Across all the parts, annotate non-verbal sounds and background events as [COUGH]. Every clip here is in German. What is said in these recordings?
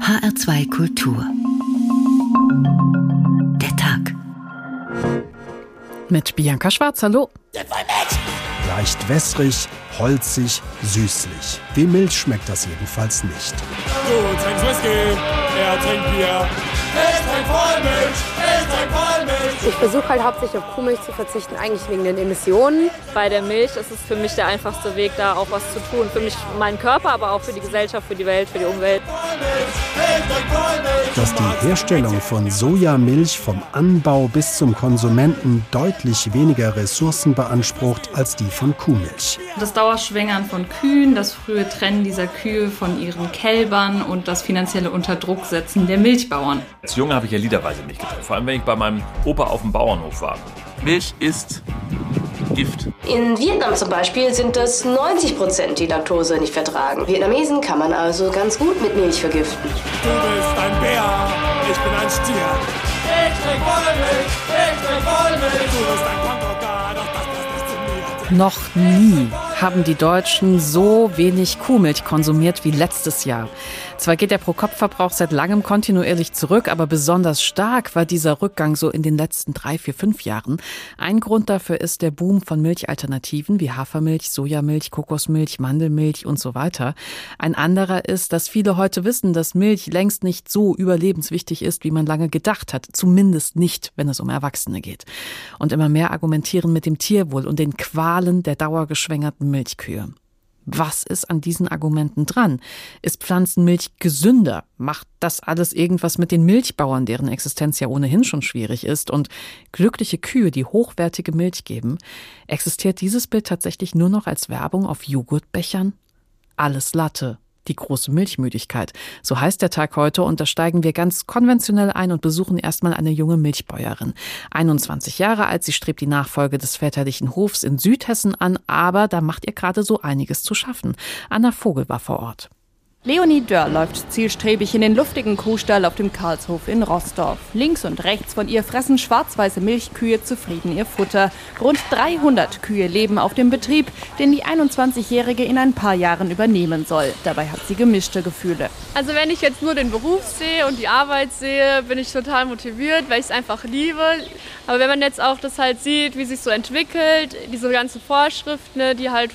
HR2 Kultur. Der Tag. Mit Bianca Schwarz, hallo. Leicht wässrig, holzig, süßlich. Wie Milch schmeckt das jedenfalls nicht. Du trinkst Whisky, er trinkt Bier. Ich trink Vollmilch, ich trink Vollmilch. Ich versuche halt hauptsächlich auf Kuhmilch zu verzichten, eigentlich wegen den Emissionen. Bei der Milch ist es für mich der einfachste Weg, da auch was zu tun. Für mich, meinen Körper, aber auch für die Gesellschaft, für die Welt, für die Umwelt. Dass die Herstellung von Sojamilch vom Anbau bis zum Konsumenten deutlich weniger Ressourcen beansprucht als die von Kuhmilch. Das Dauerschwängern von Kühen, das frühe Trennen dieser Kühe von ihren Kälbern und das finanzielle Unterdrucksetzen der Milchbauern. Als Junge habe ich ja liederweise Milch getrunken, vor allem wenn ich bei meinem Opa auf dem Bauernhof war. Milch ist Gift. In Vietnam zum Beispiel sind das 90 Prozent, die Laktose nicht vertragen. Vietnamesen kann man also ganz gut mit Milch vergiften. Du bist ein Bär, ich bin ein Stier. Ich trink Vollmilch, ich trink Vollmilch. Du bist ein Punkrocker, doch das passt nicht zu mir. Noch nie haben die Deutschen so wenig Kuhmilch konsumiert wie letztes Jahr. Zwar geht der Pro-Kopf-Verbrauch seit langem kontinuierlich zurück, aber besonders stark war dieser Rückgang so in den letzten drei, vier, fünf Jahren. Ein Grund dafür ist der Boom von Milchalternativen wie Hafermilch, Sojamilch, Kokosmilch, Mandelmilch und so weiter. Ein anderer ist, dass viele heute wissen, dass Milch längst nicht so überlebenswichtig ist, wie man lange gedacht hat. Zumindest nicht, wenn es um Erwachsene geht. Und immer mehr argumentieren mit dem Tierwohl und den Qualen der dauergeschwängerten Milchkühe. Was ist an diesen Argumenten dran? Ist Pflanzenmilch gesünder? Macht das alles irgendwas mit den Milchbauern, deren Existenz ja ohnehin schon schwierig ist? Und glückliche Kühe, die hochwertige Milch geben, existiert dieses Bild tatsächlich nur noch als Werbung auf Joghurtbechern? Alles Latte, die große Milchmüdigkeit. So heißt der Tag heute und da steigen wir ganz konventionell ein und besuchen erstmal eine junge Milchbäuerin. 21 Jahre alt, sie strebt die Nachfolge des väterlichen Hofs in Südhessen an, aber da macht ihr gerade so einiges zu schaffen. Anna Vogel war vor Ort. Leonie Dörr läuft zielstrebig in den luftigen Kuhstall auf dem Karlshof in Rossdorf. Links und rechts von ihr fressen schwarz-weiße Milchkühe zufrieden ihr Futter. Rund 300 Kühe leben auf dem Betrieb, den die 21-Jährige in ein paar Jahren übernehmen soll. Dabei hat sie gemischte Gefühle. Also wenn ich jetzt nur den Beruf sehe und die Arbeit sehe, bin ich total motiviert, weil ich es einfach liebe. Aber wenn man jetzt auch das halt sieht, wie sich so entwickelt, diese ganzen Vorschriften, ne, die halt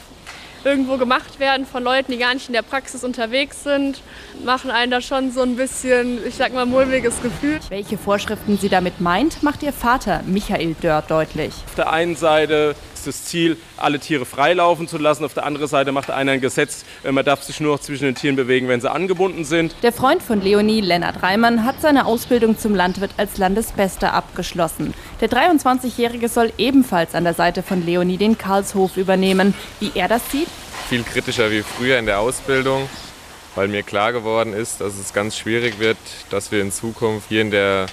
irgendwo gemacht werden von Leuten, die gar nicht in der Praxis unterwegs sind, machen einen da schon so ein bisschen, ich sag mal, mulmiges Gefühl. Welche Vorschriften sie damit meint, macht ihr Vater Michael Dörr deutlich. Auf der einen Seite ist das Ziel, alle Tiere freilaufen zu lassen. Auf der anderen Seite macht einer ein Gesetz, man darf sich nur noch zwischen den Tieren bewegen, wenn sie angebunden sind. Der Freund von Leonie, Lennart Reimann, hat seine Ausbildung zum Landwirt als Landesbester abgeschlossen. Der 23-Jährige soll ebenfalls an der Seite von Leonie den Karlshof übernehmen. Wie er das sieht? Viel kritischer wie früher in der Ausbildung, weil mir klar geworden ist, dass es ganz schwierig wird, dass wir in Zukunft hier in der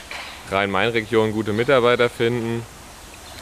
Rhein-Main-Region gute Mitarbeiter finden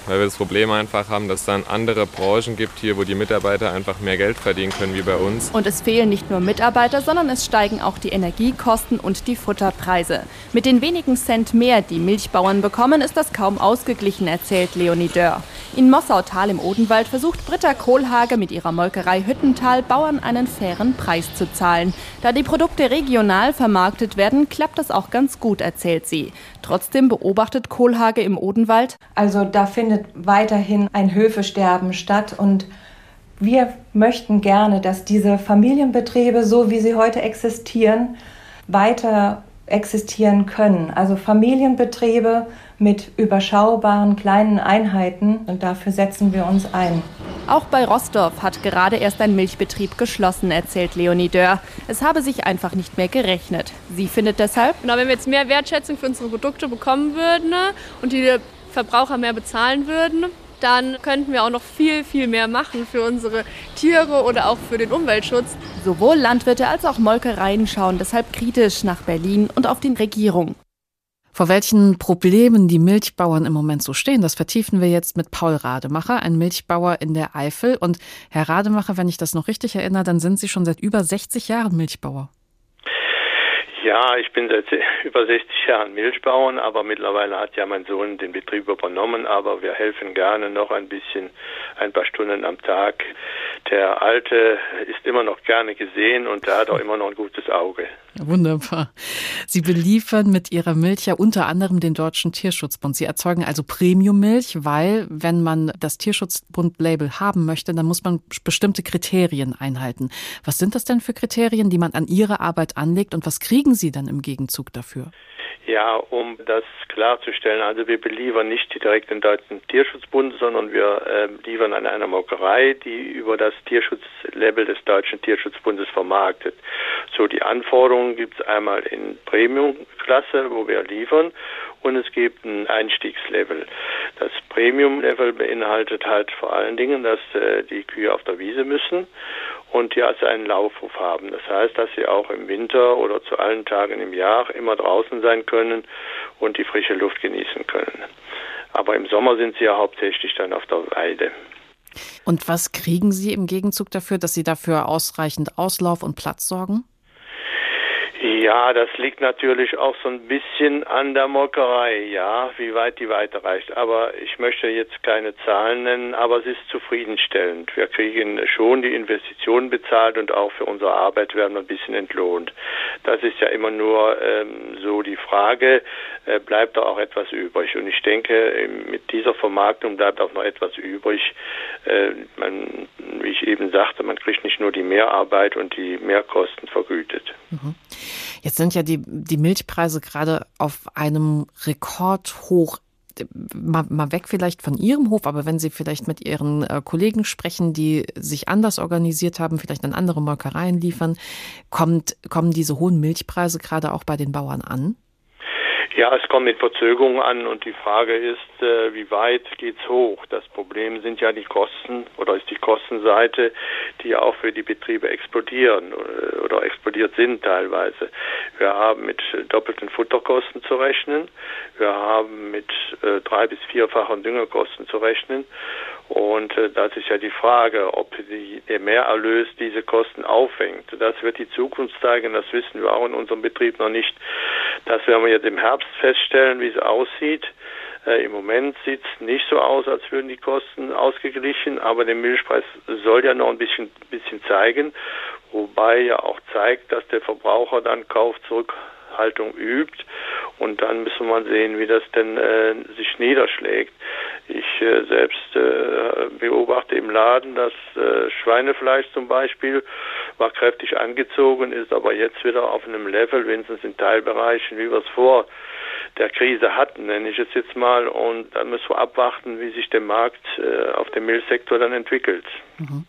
weil wir das Problem einfach haben, dass es dann andere Branchen gibt hier, wo die Mitarbeiter einfach mehr Geld verdienen können wie bei uns. Und es fehlen nicht nur Mitarbeiter, sondern es steigen auch die Energiekosten und die Futterpreise. Mit den wenigen Cent mehr, die Milchbauern bekommen, ist das kaum ausgeglichen, erzählt Leonie Dörr. In Mossautal im Odenwald versucht Britta Kohlhage mit ihrer Molkerei Hüttental Bauern einen fairen Preis zu zahlen. Da die Produkte regional vermarktet werden, klappt das auch ganz gut, erzählt sie. Trotzdem beobachtet Kohlhage im Odenwald. Also da findet weiterhin ein Höfesterben statt und wir möchten gerne, dass diese Familienbetriebe, so wie sie heute existieren, weiter existieren können. Also Familienbetriebe mit überschaubaren kleinen Einheiten und dafür setzen wir uns ein. Auch bei Rossdorf hat gerade erst ein Milchbetrieb geschlossen, erzählt Leonie Dörr. Es habe sich einfach nicht mehr gerechnet. Sie findet deshalb, genau, wenn wir jetzt mehr Wertschätzung für unsere Produkte bekommen würden ne, und die Verbraucher mehr bezahlen würden, dann könnten wir auch noch viel, viel mehr machen für unsere Tiere oder auch für den Umweltschutz. Sowohl Landwirte als auch Molkereien schauen deshalb kritisch nach Berlin und auf die Regierung. Vor welchen Problemen die Milchbauern im Moment so stehen, das vertiefen wir jetzt mit Paul Rademacher, ein Milchbauer in der Eifel. Und Herr Rademacher, wenn ich das noch richtig erinnere, dann sind Sie schon seit über 60 Jahren Milchbauer. Ja, ich bin seit [LAUGHS] über 60 Jahren Milchbauern, aber mittlerweile hat ja mein Sohn den Betrieb übernommen, aber wir helfen gerne noch ein bisschen, ein paar Stunden am Tag der Alte ist immer noch gerne gesehen und er hat auch immer noch ein gutes Auge. Wunderbar. Sie beliefern mit Ihrer Milch ja unter anderem den Deutschen Tierschutzbund. Sie erzeugen also Premiummilch, weil wenn man das Tierschutzbund-Label haben möchte, dann muss man bestimmte Kriterien einhalten. Was sind das denn für Kriterien, die man an Ihre Arbeit anlegt und was kriegen Sie dann im Gegenzug dafür? Ja, um das klarzustellen, also wir beliefern nicht direkt den Deutschen Tierschutzbund, sondern wir äh, liefern an einer Molkerei, die über das Tierschutzlabel des Deutschen Tierschutzbundes vermarktet. So, die Anforderungen gibt es einmal in Premium-Klasse, wo wir liefern, und es gibt ein Einstiegslevel. Das Premium-Level beinhaltet halt vor allen Dingen, dass äh, die Kühe auf der Wiese müssen und die also einen Laufhof haben. Das heißt, dass sie auch im Winter oder zu allen Tagen im Jahr immer draußen sein können und die frische Luft genießen können. Aber im Sommer sind sie ja hauptsächlich dann auf der Weide. Und was kriegen Sie im Gegenzug dafür, dass Sie dafür ausreichend Auslauf und Platz sorgen? Ja, das liegt natürlich auch so ein bisschen an der Molkerei, ja, wie weit die weiterreicht. Aber ich möchte jetzt keine Zahlen nennen, aber es ist zufriedenstellend. Wir kriegen schon die Investitionen bezahlt und auch für unsere Arbeit werden wir ein bisschen entlohnt. Das ist ja immer nur ähm, so die Frage, äh, bleibt da auch etwas übrig? Und ich denke, mit dieser Vermarktung bleibt auch noch etwas übrig. Äh, man, wie ich eben sagte, man kriegt nicht nur die Mehrarbeit und die Mehrkosten vergütet. Mhm. Jetzt sind ja die, die Milchpreise gerade auf einem Rekordhoch mal, mal weg vielleicht von Ihrem Hof, aber wenn Sie vielleicht mit Ihren äh, Kollegen sprechen, die sich anders organisiert haben, vielleicht an andere Molkereien liefern, kommt, kommen diese hohen Milchpreise gerade auch bei den Bauern an? Ja, es kommt mit Verzögerung an und die Frage ist, äh, wie weit geht's hoch? Das Problem sind ja die Kosten oder ist die Kostenseite, die auch für die Betriebe explodieren äh, oder explodiert sind teilweise. Wir haben mit doppelten Futterkosten zu rechnen. Wir haben mit äh, drei bis vierfachen Düngerkosten zu rechnen. Und äh, das ist ja die Frage, ob die, der Mehrerlös diese Kosten aufhängt. Das wird die Zukunft zeigen, das wissen wir auch in unserem Betrieb noch nicht. Das werden wir jetzt im Herbst feststellen, wie es aussieht. Äh, Im Moment sieht es nicht so aus, als würden die Kosten ausgeglichen, aber der Milchpreis soll ja noch ein bisschen, bisschen zeigen, wobei ja auch zeigt, dass der Verbraucher dann Kauf zurück Haltung übt. Und dann müssen wir mal sehen, wie das denn äh, sich niederschlägt. Ich äh, selbst äh, beobachte im Laden, dass äh, Schweinefleisch zum Beispiel war kräftig angezogen, ist aber jetzt wieder auf einem Level, wenigstens in Teilbereichen, wie wir es vor der Krise hatten, nenne ich es jetzt mal. Und dann müssen wir abwarten, wie sich der Markt äh, auf dem Milchsektor dann entwickelt. Mhm.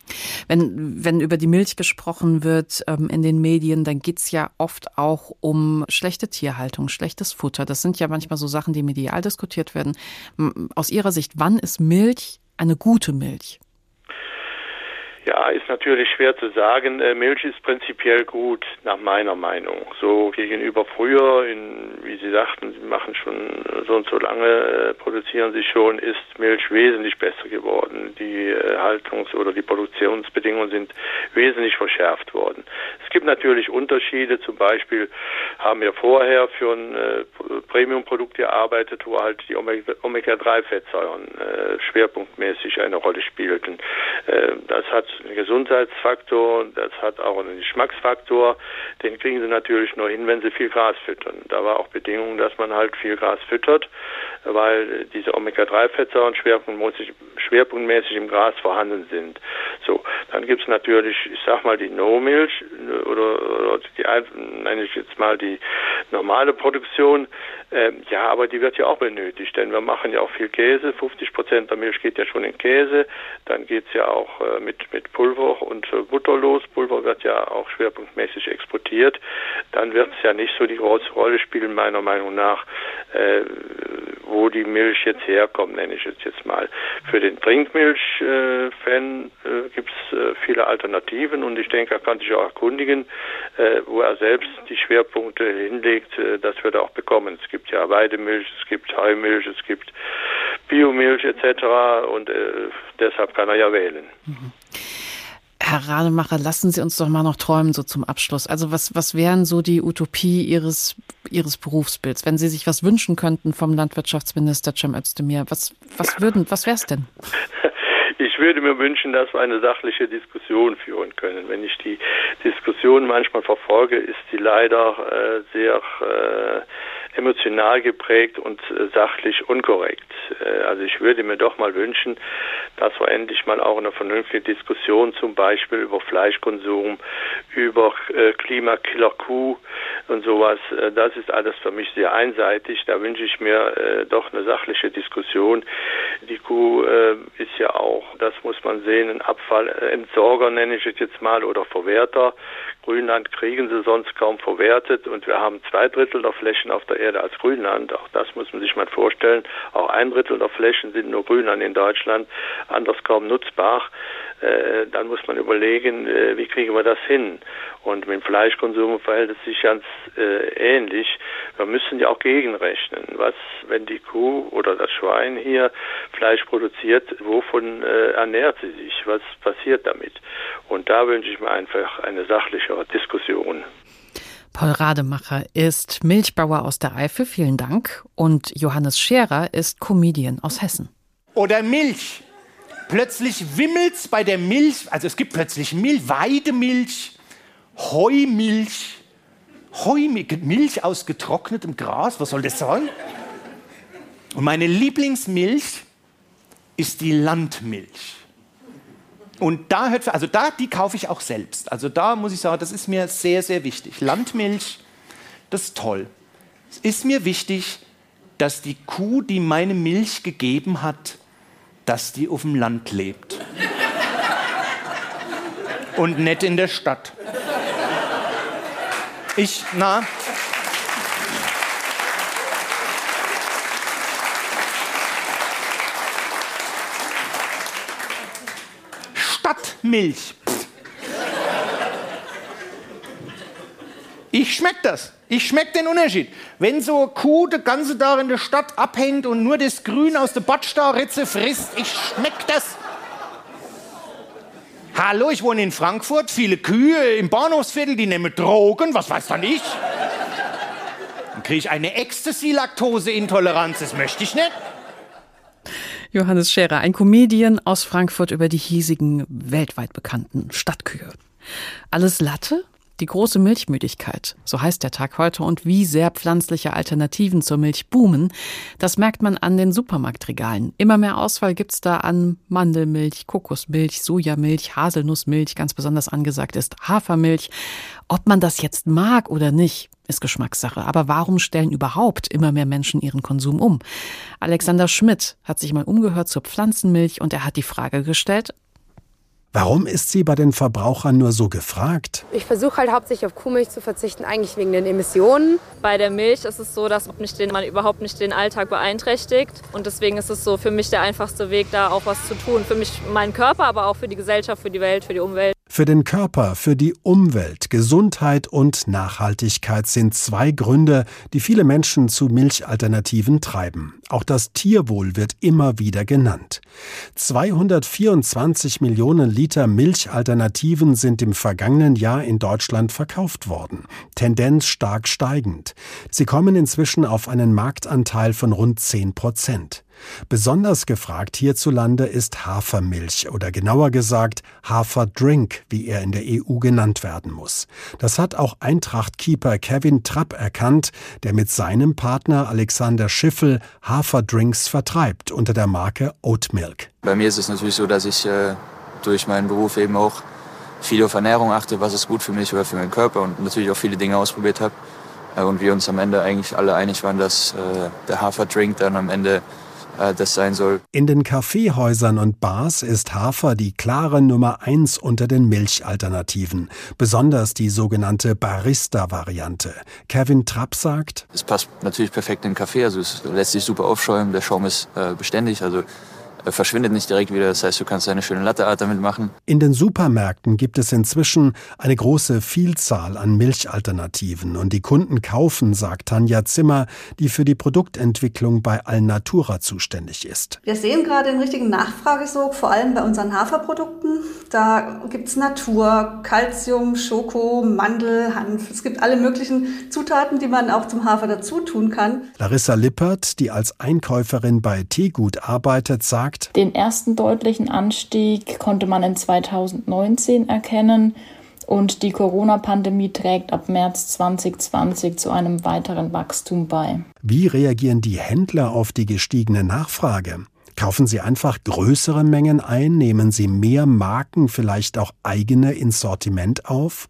Wenn, wenn über die Milch gesprochen wird ähm, in den Medien, dann geht es ja oft auch um schlechte Tierhaltung, schlechtes Futter. Das sind ja manchmal so Sachen, die medial diskutiert werden. Aus Ihrer Sicht, wann ist Milch eine gute Milch? Ja, ist natürlich schwer zu sagen. Äh, Milch ist prinzipiell gut, nach meiner Meinung. So gegenüber früher, in, wie Sie sagten, Sie machen schon so und so lange, äh, produzieren Sie schon, ist Milch wesentlich besser geworden. Die äh, Haltungs- oder die Produktionsbedingungen sind wesentlich verschärft worden. Es gibt natürlich Unterschiede. Zum Beispiel haben wir vorher für ein äh, Premium-Produkt gearbeitet, wo halt die Omega-3-Fettsäuren äh, schwerpunktmäßig eine Rolle spielten. Äh, das hat einen Gesundheitsfaktor, das hat auch einen Geschmacksfaktor. Den kriegen sie natürlich nur hin, wenn sie viel Gras füttern. Da war auch Bedingung, dass man halt viel Gras füttert, weil diese Omega-3-Fettsäuren schwerpunktmäßig, schwerpunktmäßig im Gras vorhanden sind. So, dann gibt es natürlich, ich sag mal, die No-Milch oder, oder die, nenne ich jetzt mal die normale Produktion. Ähm, ja, aber die wird ja auch benötigt, denn wir machen ja auch viel Käse. 50 Prozent der Milch geht ja schon in Käse. Dann geht's ja auch äh, mit, mit Pulver und äh, Butter los. Pulver wird ja auch schwerpunktmäßig exportiert. Dann wird es ja nicht so die große Rolle spielen, meiner Meinung nach, äh, wo die Milch jetzt herkommt, nenne ich es jetzt mal. Für den Trinkmilch-Fan äh, gibt es äh, viele Alternativen und ich denke, er kann sich auch erkundigen, äh, wo er selbst die Schwerpunkte hinlegt, äh, das wird er auch bekommen. Es gibt ja Weidemilch, es gibt Heumilch, es gibt Biomilch etc. und äh, deshalb kann er ja wählen. Mhm. Herr Rademacher, lassen Sie uns doch mal noch träumen, so zum Abschluss. Also was, was wären so die Utopie Ihres, Ihres Berufsbilds, wenn Sie sich was wünschen könnten vom Landwirtschaftsminister Cem Özdemir? Was, was würden, was wäre es denn? [LAUGHS] Ich würde mir wünschen, dass wir eine sachliche Diskussion führen können. Wenn ich die Diskussion manchmal verfolge, ist sie leider äh, sehr äh, emotional geprägt und äh, sachlich unkorrekt. Äh, also ich würde mir doch mal wünschen, dass wir endlich mal auch eine vernünftige Diskussion zum Beispiel über Fleischkonsum, über äh, Klimakiller Kuh und sowas, äh, das ist alles für mich sehr einseitig. Da wünsche ich mir äh, doch eine sachliche Diskussion. Die Kuh äh, ist ja auch, das muss man sehen, ein Abfallentsorger nenne ich es jetzt mal oder Verwerter. Grünland kriegen sie sonst kaum verwertet und wir haben zwei Drittel der Flächen auf der Erde als Grünland. Auch das muss man sich mal vorstellen. Auch ein Drittel der Flächen sind nur Grünland in Deutschland, anders kaum nutzbar. Äh, dann muss man überlegen, äh, wie kriegen wir das hin. Und mit dem Fleischkonsum verhält es sich ganz äh, ähnlich. Wir müssen ja auch gegenrechnen. Was, wenn die Kuh oder das Schwein hier Fleisch produziert, wovon äh, ernährt sie sich? Was passiert damit? Und da wünsche ich mir einfach eine sachlichere Diskussion. Paul Rademacher ist Milchbauer aus der Eifel, vielen Dank. Und Johannes Scherer ist Comedian aus Hessen. Oder Milch. Plötzlich wimmelt's bei der Milch, also es gibt plötzlich Milch, Weidemilch, Heumilch, Heumilch, Milch aus getrocknetem Gras, was soll das sein? Und meine Lieblingsmilch ist die Landmilch. Und da hört, also da, die kaufe ich auch selbst. Also da muss ich sagen, das ist mir sehr, sehr wichtig. Landmilch, das ist toll. Es ist mir wichtig, dass die Kuh, die meine Milch gegeben hat, dass die auf dem Land lebt. Und nicht in der Stadt. Ich, na. Stadtmilch. Ich schmeck das. Ich schmeck den Unterschied. Wenn so eine Kuh den ganzen Tag in der Stadt abhängt und nur das Grün aus der Botstauritze frisst, ich schmeck das. Hallo, ich wohne in Frankfurt, viele Kühe im Bahnhofsviertel, die nehmen Drogen, was weiß dann ich? Dann kriege ich eine Ecstasy-Laktose-Intoleranz, das möchte ich nicht. Johannes Scherer, ein Comedian aus Frankfurt über die hiesigen, weltweit bekannten Stadtkühe. Alles Latte? Die große Milchmüdigkeit, so heißt der Tag heute, und wie sehr pflanzliche Alternativen zur Milch boomen, das merkt man an den Supermarktregalen. Immer mehr Auswahl gibt's da an Mandelmilch, Kokosmilch, Sojamilch, Haselnussmilch, ganz besonders angesagt ist Hafermilch. Ob man das jetzt mag oder nicht, ist Geschmackssache. Aber warum stellen überhaupt immer mehr Menschen ihren Konsum um? Alexander Schmidt hat sich mal umgehört zur Pflanzenmilch und er hat die Frage gestellt, Warum ist sie bei den Verbrauchern nur so gefragt? Ich versuche halt hauptsächlich auf Kuhmilch zu verzichten, eigentlich wegen den Emissionen. Bei der Milch ist es so, dass man überhaupt nicht den Alltag beeinträchtigt. Und deswegen ist es so für mich der einfachste Weg, da auch was zu tun. Für mich, meinen Körper, aber auch für die Gesellschaft, für die Welt, für die Umwelt. Für den Körper, für die Umwelt, Gesundheit und Nachhaltigkeit sind zwei Gründe, die viele Menschen zu Milchalternativen treiben. Auch das Tierwohl wird immer wieder genannt. 224 Millionen Liter Milchalternativen sind im vergangenen Jahr in Deutschland verkauft worden. Tendenz stark steigend. Sie kommen inzwischen auf einen Marktanteil von rund 10 Prozent. Besonders gefragt hierzulande ist Hafermilch oder genauer gesagt Haferdrink, wie er in der EU genannt werden muss. Das hat auch Eintracht-Keeper Kevin Trapp erkannt, der mit seinem Partner Alexander Schiffel Haferdrinks vertreibt unter der Marke Oatmilk. Bei mir ist es natürlich so, dass ich äh, durch meinen Beruf eben auch viel auf Ernährung achte, was ist gut für mich oder für meinen Körper und natürlich auch viele Dinge ausprobiert habe. Äh, und wir uns am Ende eigentlich alle einig waren, dass äh, der Haferdrink dann am Ende das sein soll. In den Kaffeehäusern und Bars ist Hafer die klare Nummer eins unter den Milchalternativen, besonders die sogenannte Barista-Variante. Kevin Trapp sagt, es passt natürlich perfekt in den Kaffee, also es lässt sich super aufschäumen, der Schaum ist äh, beständig, also äh, verschwindet nicht direkt wieder. Das heißt, du kannst eine schöne Latteart damit machen. In den Supermärkten gibt es inzwischen eine große Vielzahl an Milchalternativen und die Kunden kaufen, sagt Tanja Zimmer, die für die Produktentwicklung bei Alnatura zuständig ist. Wir sehen gerade den richtigen Nachfragesog, vor allem bei unseren Haferprodukten. Da gibt es Natur, Calcium, Schoko, Mandel, Hanf. Es gibt alle möglichen Zutaten, die man auch zum Hafer dazu tun kann. Larissa Lippert, die als Einkäuferin bei Teegut arbeitet, sagt, sagt, den ersten deutlichen Anstieg konnte man in 2019 erkennen und die Corona-Pandemie trägt ab März 2020 zu einem weiteren Wachstum bei. Wie reagieren die Händler auf die gestiegene Nachfrage? Kaufen Sie einfach größere Mengen ein? Nehmen Sie mehr Marken, vielleicht auch eigene ins Sortiment auf?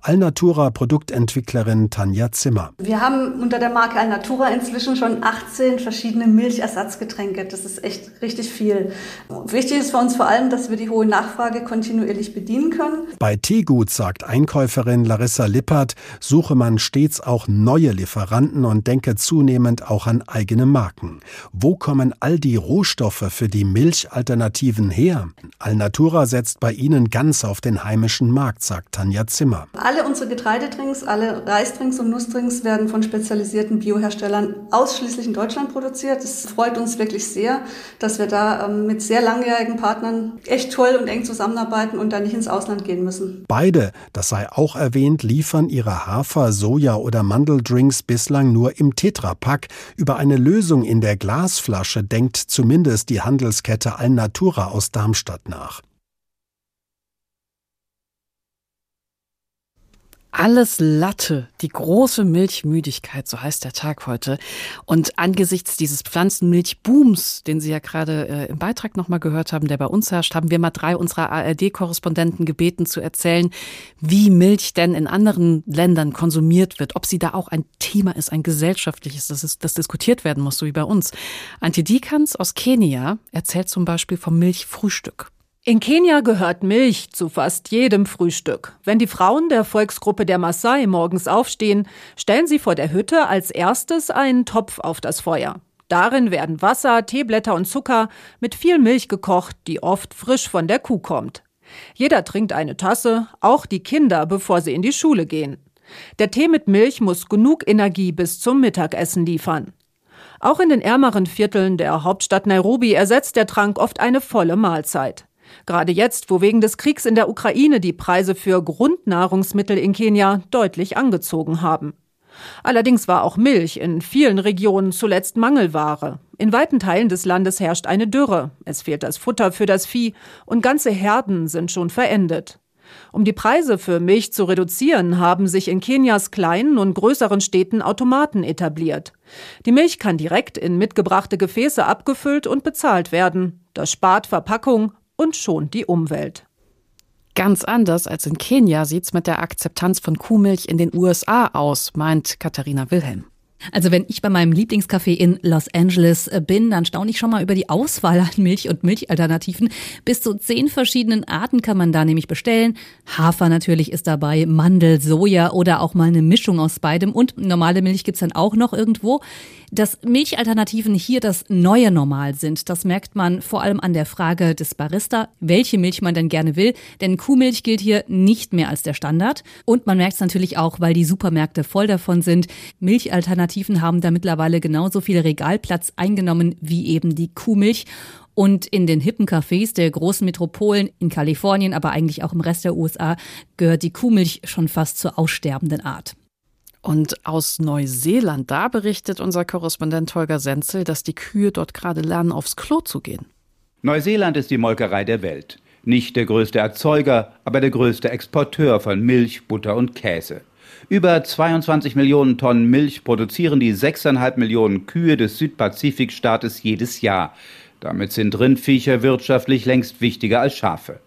Alnatura Produktentwicklerin Tanja Zimmer. Wir haben unter der Marke Alnatura inzwischen schon 18 verschiedene Milchersatzgetränke. Das ist echt richtig viel. Wichtig ist für uns vor allem, dass wir die hohe Nachfrage kontinuierlich bedienen können. Bei Teegut sagt Einkäuferin Larissa Lippert, suche man stets auch neue Lieferanten und denke zunehmend auch an eigene Marken. Wo kommen all die Rohstoffe für die Milchalternativen her? Alnatura setzt bei ihnen ganz auf den heimischen Markt, sagt Tanja Zimmer. Alle unsere Getreidedrinks, alle Reisdrinks und Nussdrinks werden von spezialisierten Bioherstellern ausschließlich in Deutschland produziert. Es freut uns wirklich sehr, dass wir da ähm, mit sehr langjährigen Partnern echt toll und eng zusammenarbeiten und da nicht ins Ausland gehen müssen. Beide, das sei auch erwähnt, liefern ihre Hafer-, Soja- oder Mandeldrinks bislang nur im Tetrapack. Über eine Lösung in der Glasflasche denkt zumindest die Handelskette Alnatura aus Darmstadt nach. Alles Latte, die große Milchmüdigkeit, so heißt der Tag heute. Und angesichts dieses Pflanzenmilchbooms, den Sie ja gerade äh, im Beitrag nochmal gehört haben, der bei uns herrscht, haben wir mal drei unserer ARD-Korrespondenten gebeten zu erzählen, wie Milch denn in anderen Ländern konsumiert wird, ob sie da auch ein Thema ist, ein gesellschaftliches, das, ist, das diskutiert werden muss, so wie bei uns. Antje Dikans aus Kenia erzählt zum Beispiel vom Milchfrühstück. In Kenia gehört Milch zu fast jedem Frühstück. Wenn die Frauen der Volksgruppe der Maasai morgens aufstehen, stellen sie vor der Hütte als erstes einen Topf auf das Feuer. Darin werden Wasser, Teeblätter und Zucker mit viel Milch gekocht, die oft frisch von der Kuh kommt. Jeder trinkt eine Tasse, auch die Kinder, bevor sie in die Schule gehen. Der Tee mit Milch muss genug Energie bis zum Mittagessen liefern. Auch in den ärmeren Vierteln der Hauptstadt Nairobi ersetzt der Trank oft eine volle Mahlzeit. Gerade jetzt, wo wegen des Kriegs in der Ukraine die Preise für Grundnahrungsmittel in Kenia deutlich angezogen haben. Allerdings war auch Milch in vielen Regionen zuletzt Mangelware. In weiten Teilen des Landes herrscht eine Dürre, es fehlt das Futter für das Vieh und ganze Herden sind schon verendet. Um die Preise für Milch zu reduzieren, haben sich in Kenias kleinen und größeren Städten Automaten etabliert. Die Milch kann direkt in mitgebrachte Gefäße abgefüllt und bezahlt werden. Das spart Verpackung und schont die Umwelt. Ganz anders als in Kenia sieht es mit der Akzeptanz von Kuhmilch in den USA aus, meint Katharina Wilhelm. Also wenn ich bei meinem Lieblingscafé in Los Angeles äh, bin, dann staune ich schon mal über die Auswahl an Milch und Milchalternativen. Bis zu zehn verschiedenen Arten kann man da nämlich bestellen. Hafer natürlich ist dabei, Mandel, Soja oder auch mal eine Mischung aus beidem. Und normale Milch gibt's dann auch noch irgendwo. Dass Milchalternativen hier das neue Normal sind, das merkt man vor allem an der Frage des Barista, welche Milch man denn gerne will. Denn Kuhmilch gilt hier nicht mehr als der Standard. Und man merkt es natürlich auch, weil die Supermärkte voll davon sind. Milchalternativen haben da mittlerweile genauso viel Regalplatz eingenommen wie eben die Kuhmilch. Und in den hippen Cafés der großen Metropolen in Kalifornien, aber eigentlich auch im Rest der USA, gehört die Kuhmilch schon fast zur aussterbenden Art. Und aus Neuseeland, da berichtet unser Korrespondent Holger Senzel, dass die Kühe dort gerade lernen, aufs Klo zu gehen. Neuseeland ist die Molkerei der Welt. Nicht der größte Erzeuger, aber der größte Exporteur von Milch, Butter und Käse. Über 22 Millionen Tonnen Milch produzieren die 6,5 Millionen Kühe des Südpazifikstaates jedes Jahr. Damit sind Rindviecher wirtschaftlich längst wichtiger als Schafe.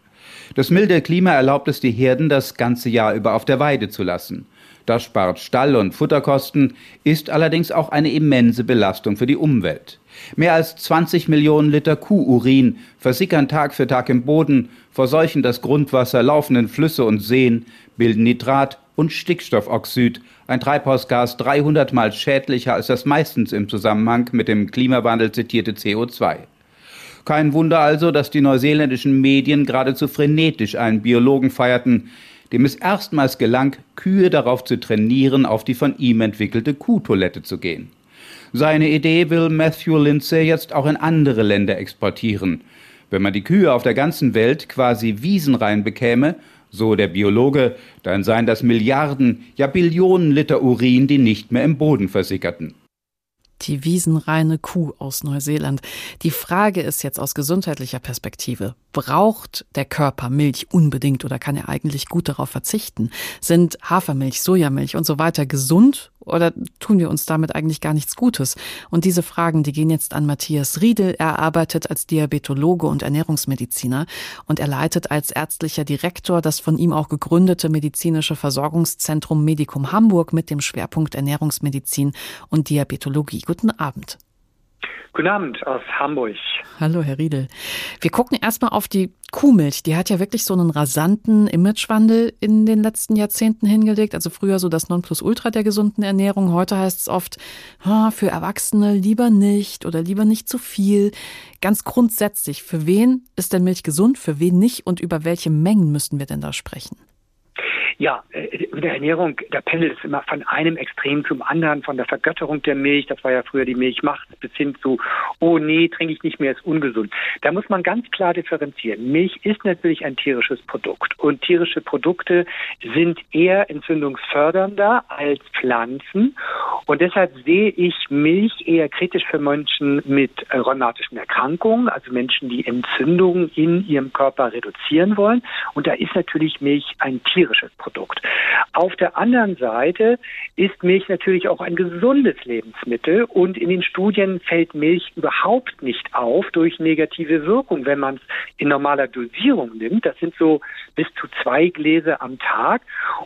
Das milde Klima erlaubt es die Herden, das ganze Jahr über auf der Weide zu lassen. Das spart Stall- und Futterkosten, ist allerdings auch eine immense Belastung für die Umwelt. Mehr als 20 Millionen Liter Kuhurin versickern Tag für Tag im Boden, verseuchen das Grundwasser, laufenden Flüsse und Seen, bilden Nitrat und Stickstoffoxid, ein Treibhausgas 300 mal schädlicher als das meistens im Zusammenhang mit dem Klimawandel zitierte CO2. Kein Wunder also, dass die neuseeländischen Medien geradezu frenetisch einen Biologen feierten, dem es erstmals gelang, Kühe darauf zu trainieren, auf die von ihm entwickelte Kuhtoilette zu gehen. Seine Idee will Matthew Lindsay jetzt auch in andere Länder exportieren. Wenn man die Kühe auf der ganzen Welt quasi wiesenrein bekäme, so der Biologe, dann seien das Milliarden, ja Billionen Liter Urin, die nicht mehr im Boden versickerten. Die wiesenreine Kuh aus Neuseeland. Die Frage ist jetzt aus gesundheitlicher Perspektive, braucht der Körper Milch unbedingt oder kann er eigentlich gut darauf verzichten? Sind Hafermilch, Sojamilch und so weiter gesund oder tun wir uns damit eigentlich gar nichts Gutes? Und diese Fragen, die gehen jetzt an Matthias Riedel. Er arbeitet als Diabetologe und Ernährungsmediziner und er leitet als ärztlicher Direktor das von ihm auch gegründete medizinische Versorgungszentrum Medikum Hamburg mit dem Schwerpunkt Ernährungsmedizin und Diabetologie. Guten Abend. Guten Abend aus Hamburg. Hallo, Herr Riedel. Wir gucken erstmal auf die Kuhmilch. Die hat ja wirklich so einen rasanten Imagewandel in den letzten Jahrzehnten hingelegt. Also früher so das Nonplusultra der gesunden Ernährung. Heute heißt es oft, für Erwachsene lieber nicht oder lieber nicht zu viel. Ganz grundsätzlich, für wen ist denn Milch gesund, für wen nicht und über welche Mengen müssten wir denn da sprechen? Ja, äh, in der Ernährung, da pendelt es immer von einem Extrem zum anderen, von der Vergötterung der Milch, das war ja früher die Milchmacht, bis hin zu, oh nee, trinke ich nicht mehr, ist ungesund. Da muss man ganz klar differenzieren. Milch ist natürlich ein tierisches Produkt und tierische Produkte sind eher entzündungsfördernder als Pflanzen und deshalb sehe ich Milch eher kritisch für Menschen mit äh, rheumatischen Erkrankungen, also Menschen, die Entzündungen in ihrem Körper reduzieren wollen und da ist natürlich Milch ein tierisches Produkt. Produkt. Auf der anderen Seite ist Milch natürlich auch ein gesundes Lebensmittel und in den Studien fällt Milch überhaupt nicht auf durch negative Wirkung, wenn man es in normaler Dosierung nimmt. Das sind so bis zu zwei Gläser am Tag.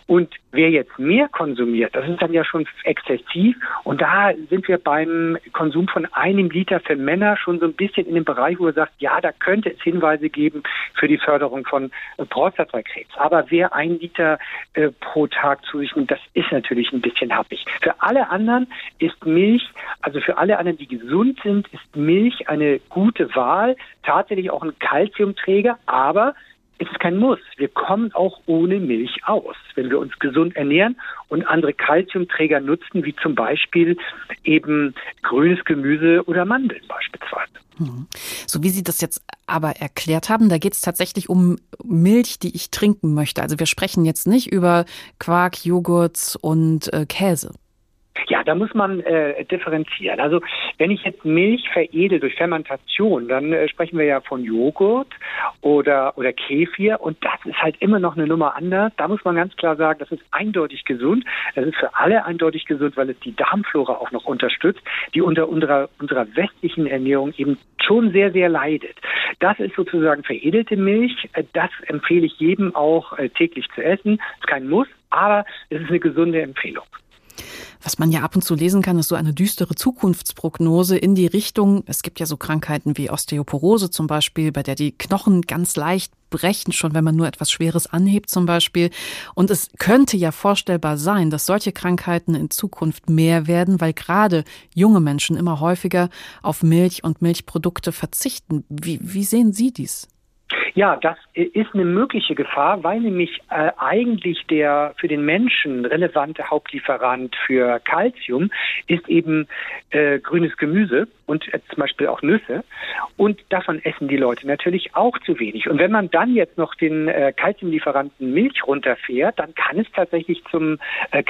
Und wer jetzt mehr konsumiert, das ist dann ja schon exzessiv. Und da sind wir beim Konsum von einem Liter für Männer schon so ein bisschen in dem Bereich, wo er sagt, ja, da könnte es Hinweise geben für die Förderung von Prostatakrebs. Aber wer ein Liter äh, pro Tag zu sich nimmt, das ist natürlich ein bisschen happig. Für alle anderen ist Milch, also für alle anderen, die gesund sind, ist Milch eine gute Wahl, tatsächlich auch ein Kalziumträger, aber es ist kein Muss. Wir kommen auch ohne Milch aus, wenn wir uns gesund ernähren und andere Kalziumträger nutzen, wie zum Beispiel eben grünes Gemüse oder Mandeln beispielsweise. Hm. So wie Sie das jetzt aber erklärt haben, da geht es tatsächlich um Milch, die ich trinken möchte. Also wir sprechen jetzt nicht über Quark, Joghurt und äh, Käse. Ja, da muss man äh, differenzieren. Also wenn ich jetzt Milch veredel durch Fermentation, dann äh, sprechen wir ja von Joghurt oder oder Kefir und das ist halt immer noch eine Nummer anders. Da muss man ganz klar sagen, das ist eindeutig gesund. Das ist für alle eindeutig gesund, weil es die Darmflora auch noch unterstützt, die unter unserer unserer westlichen Ernährung eben schon sehr sehr leidet. Das ist sozusagen veredelte Milch. Das empfehle ich jedem auch äh, täglich zu essen. Ist kein Muss, aber es ist eine gesunde Empfehlung. Was man ja ab und zu lesen kann, ist so eine düstere Zukunftsprognose in die Richtung, es gibt ja so Krankheiten wie Osteoporose zum Beispiel, bei der die Knochen ganz leicht brechen, schon wenn man nur etwas Schweres anhebt zum Beispiel. Und es könnte ja vorstellbar sein, dass solche Krankheiten in Zukunft mehr werden, weil gerade junge Menschen immer häufiger auf Milch und Milchprodukte verzichten. Wie, wie sehen Sie dies? Ja, das ist eine mögliche Gefahr, weil nämlich äh, eigentlich der für den Menschen relevante Hauptlieferant für Kalzium ist eben äh, grünes Gemüse und äh, zum Beispiel auch Nüsse. Und davon essen die Leute natürlich auch zu wenig. Und wenn man dann jetzt noch den äh, Kalziumlieferanten Milch runterfährt, dann kann es tatsächlich zum äh,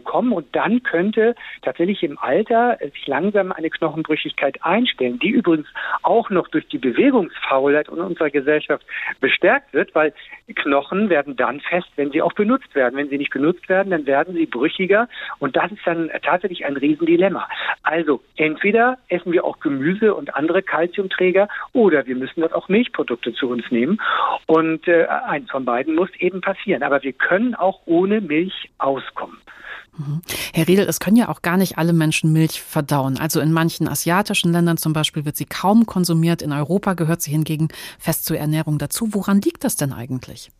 kommen und dann könnte tatsächlich im Alter äh, sich langsam eine Knochenbrüchigkeit einstellen, die übrigens auch noch durch die Bewegungsfaulheit in unserer Gesellschaft Gesellschaft bestärkt wird, weil Knochen werden dann fest, wenn sie auch benutzt werden. Wenn sie nicht benutzt werden, dann werden sie brüchiger und das ist dann tatsächlich ein Riesendilemma. Also entweder essen wir auch Gemüse und andere Kalziumträger oder wir müssen dort auch Milchprodukte zu uns nehmen und äh, eins von beiden muss eben passieren. Aber wir können auch ohne Milch auskommen. Mhm. Herr Riedel, es können ja auch gar nicht alle Menschen Milch verdauen. Also in manchen asiatischen Ländern zum Beispiel wird sie kaum konsumiert. In Europa gehört sie hingegen fest zur Ernährung dazu. Woran liegt das denn eigentlich?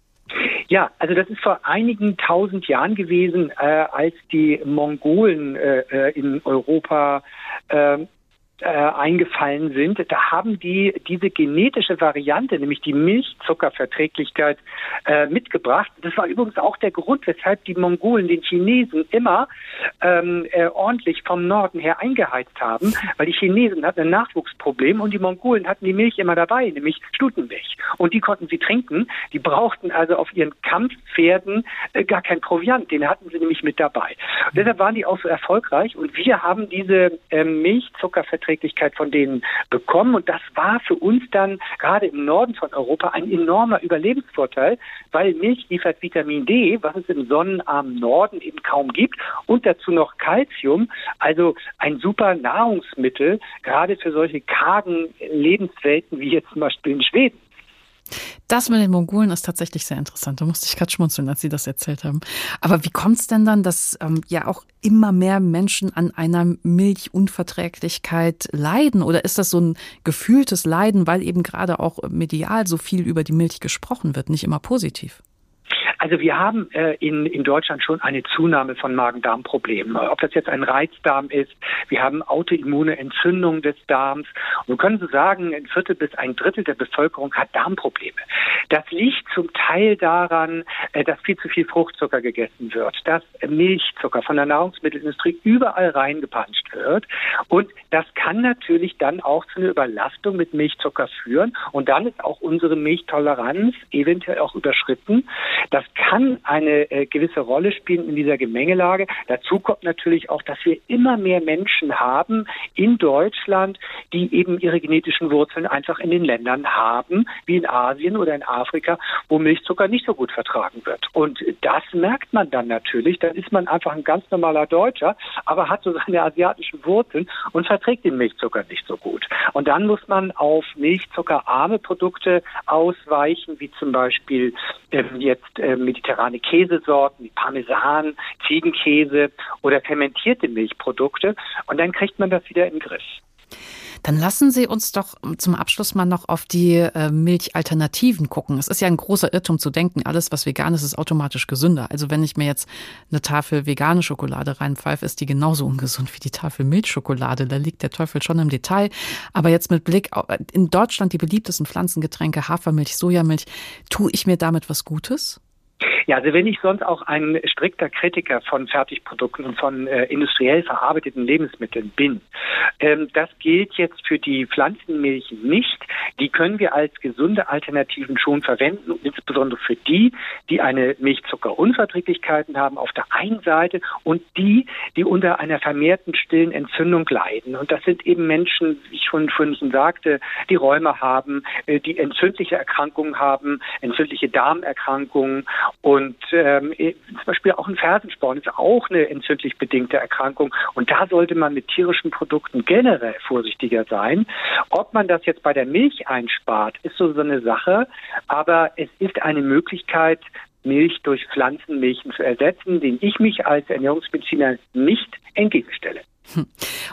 Ja, also das ist vor einigen tausend Jahren gewesen, äh, als die Mongolen äh, äh in Europa äh, äh, eingefallen sind, da haben die diese genetische Variante, nämlich die Milchzuckerverträglichkeit, äh, mitgebracht. Das war übrigens auch der Grund, weshalb die Mongolen den Chinesen immer ähm, äh, ordentlich vom Norden her eingeheizt haben, weil die Chinesen hatten ein Nachwuchsproblem und die Mongolen hatten die Milch immer dabei, nämlich Stutenmilch. Und die konnten sie trinken. Die brauchten also auf ihren Kampfpferden äh, gar kein Proviant, den hatten sie nämlich mit dabei. Und deshalb waren die auch so erfolgreich und wir haben diese äh, Milchzuckerverträglichkeit von denen bekommen und das war für uns dann gerade im Norden von Europa ein enormer Überlebensvorteil, weil Milch liefert Vitamin D, was es im sonnenarmen Norden eben kaum gibt und dazu noch Calcium, also ein super Nahrungsmittel, gerade für solche kargen Lebenswelten wie jetzt zum Beispiel in Schweden. Das mit den Mongolen ist tatsächlich sehr interessant. Da musste ich gerade schmunzeln, als Sie das erzählt haben. Aber wie kommt es denn dann, dass ähm, ja auch immer mehr Menschen an einer Milchunverträglichkeit leiden? Oder ist das so ein gefühltes Leiden, weil eben gerade auch medial so viel über die Milch gesprochen wird, nicht immer positiv? Also wir haben äh, in, in Deutschland schon eine Zunahme von Magen-Darm-Problemen. Ob das jetzt ein Reizdarm ist, wir haben autoimmune Entzündung des Darms. Und wir können so sagen, ein Viertel bis ein Drittel der Bevölkerung hat Darmprobleme. Das liegt zum Teil daran, äh, dass viel zu viel Fruchtzucker gegessen wird, dass Milchzucker von der Nahrungsmittelindustrie überall reingepanscht wird. Und das kann natürlich dann auch zu einer Überlastung mit Milchzucker führen. Und dann ist auch unsere Milchtoleranz eventuell auch überschritten. Das kann eine äh, gewisse Rolle spielen in dieser Gemengelage. Dazu kommt natürlich auch, dass wir immer mehr Menschen haben in Deutschland, die eben ihre genetischen Wurzeln einfach in den Ländern haben, wie in Asien oder in Afrika, wo Milchzucker nicht so gut vertragen wird. Und das merkt man dann natürlich. Dann ist man einfach ein ganz normaler Deutscher, aber hat so seine asiatischen Wurzeln und verträgt den Milchzucker nicht so gut. Und dann muss man auf milchzuckerarme Produkte ausweichen, wie zum Beispiel ähm, jetzt äh, mediterrane Käsesorten wie Parmesan, Ziegenkäse oder fermentierte Milchprodukte. Und dann kriegt man das wieder in den Griff. Dann lassen Sie uns doch zum Abschluss mal noch auf die äh, Milchalternativen gucken. Es ist ja ein großer Irrtum zu denken, alles, was vegan ist, ist automatisch gesünder. Also wenn ich mir jetzt eine Tafel vegane Schokolade reinpfeife, ist die genauso ungesund wie die Tafel Milchschokolade. Da liegt der Teufel schon im Detail. Aber jetzt mit Blick auf, in Deutschland die beliebtesten Pflanzengetränke, Hafermilch, Sojamilch, tue ich mir damit was Gutes? Ja, also wenn ich sonst auch ein strikter Kritiker von Fertigprodukten und von äh, industriell verarbeiteten Lebensmitteln bin, ähm, das gilt jetzt für die Pflanzenmilch nicht. Die können wir als gesunde Alternativen schon verwenden, insbesondere für die, die eine Milchzuckerunverträglichkeiten haben auf der einen Seite und die, die unter einer vermehrten stillen Entzündung leiden. Und das sind eben Menschen, wie ich schon vorhin sagte, die Räume haben, äh, die entzündliche Erkrankungen haben, entzündliche Darmerkrankungen und ähm, zum Beispiel auch ein Fersensporn ist auch eine entzündlich bedingte Erkrankung. Und da sollte man mit tierischen Produkten generell vorsichtiger sein. Ob man das jetzt bei der Milch einspart, ist so, so eine Sache. Aber es ist eine Möglichkeit, Milch durch Pflanzenmilchen zu ersetzen, den ich mich als Ernährungsmediziner nicht entgegenstelle. Hm.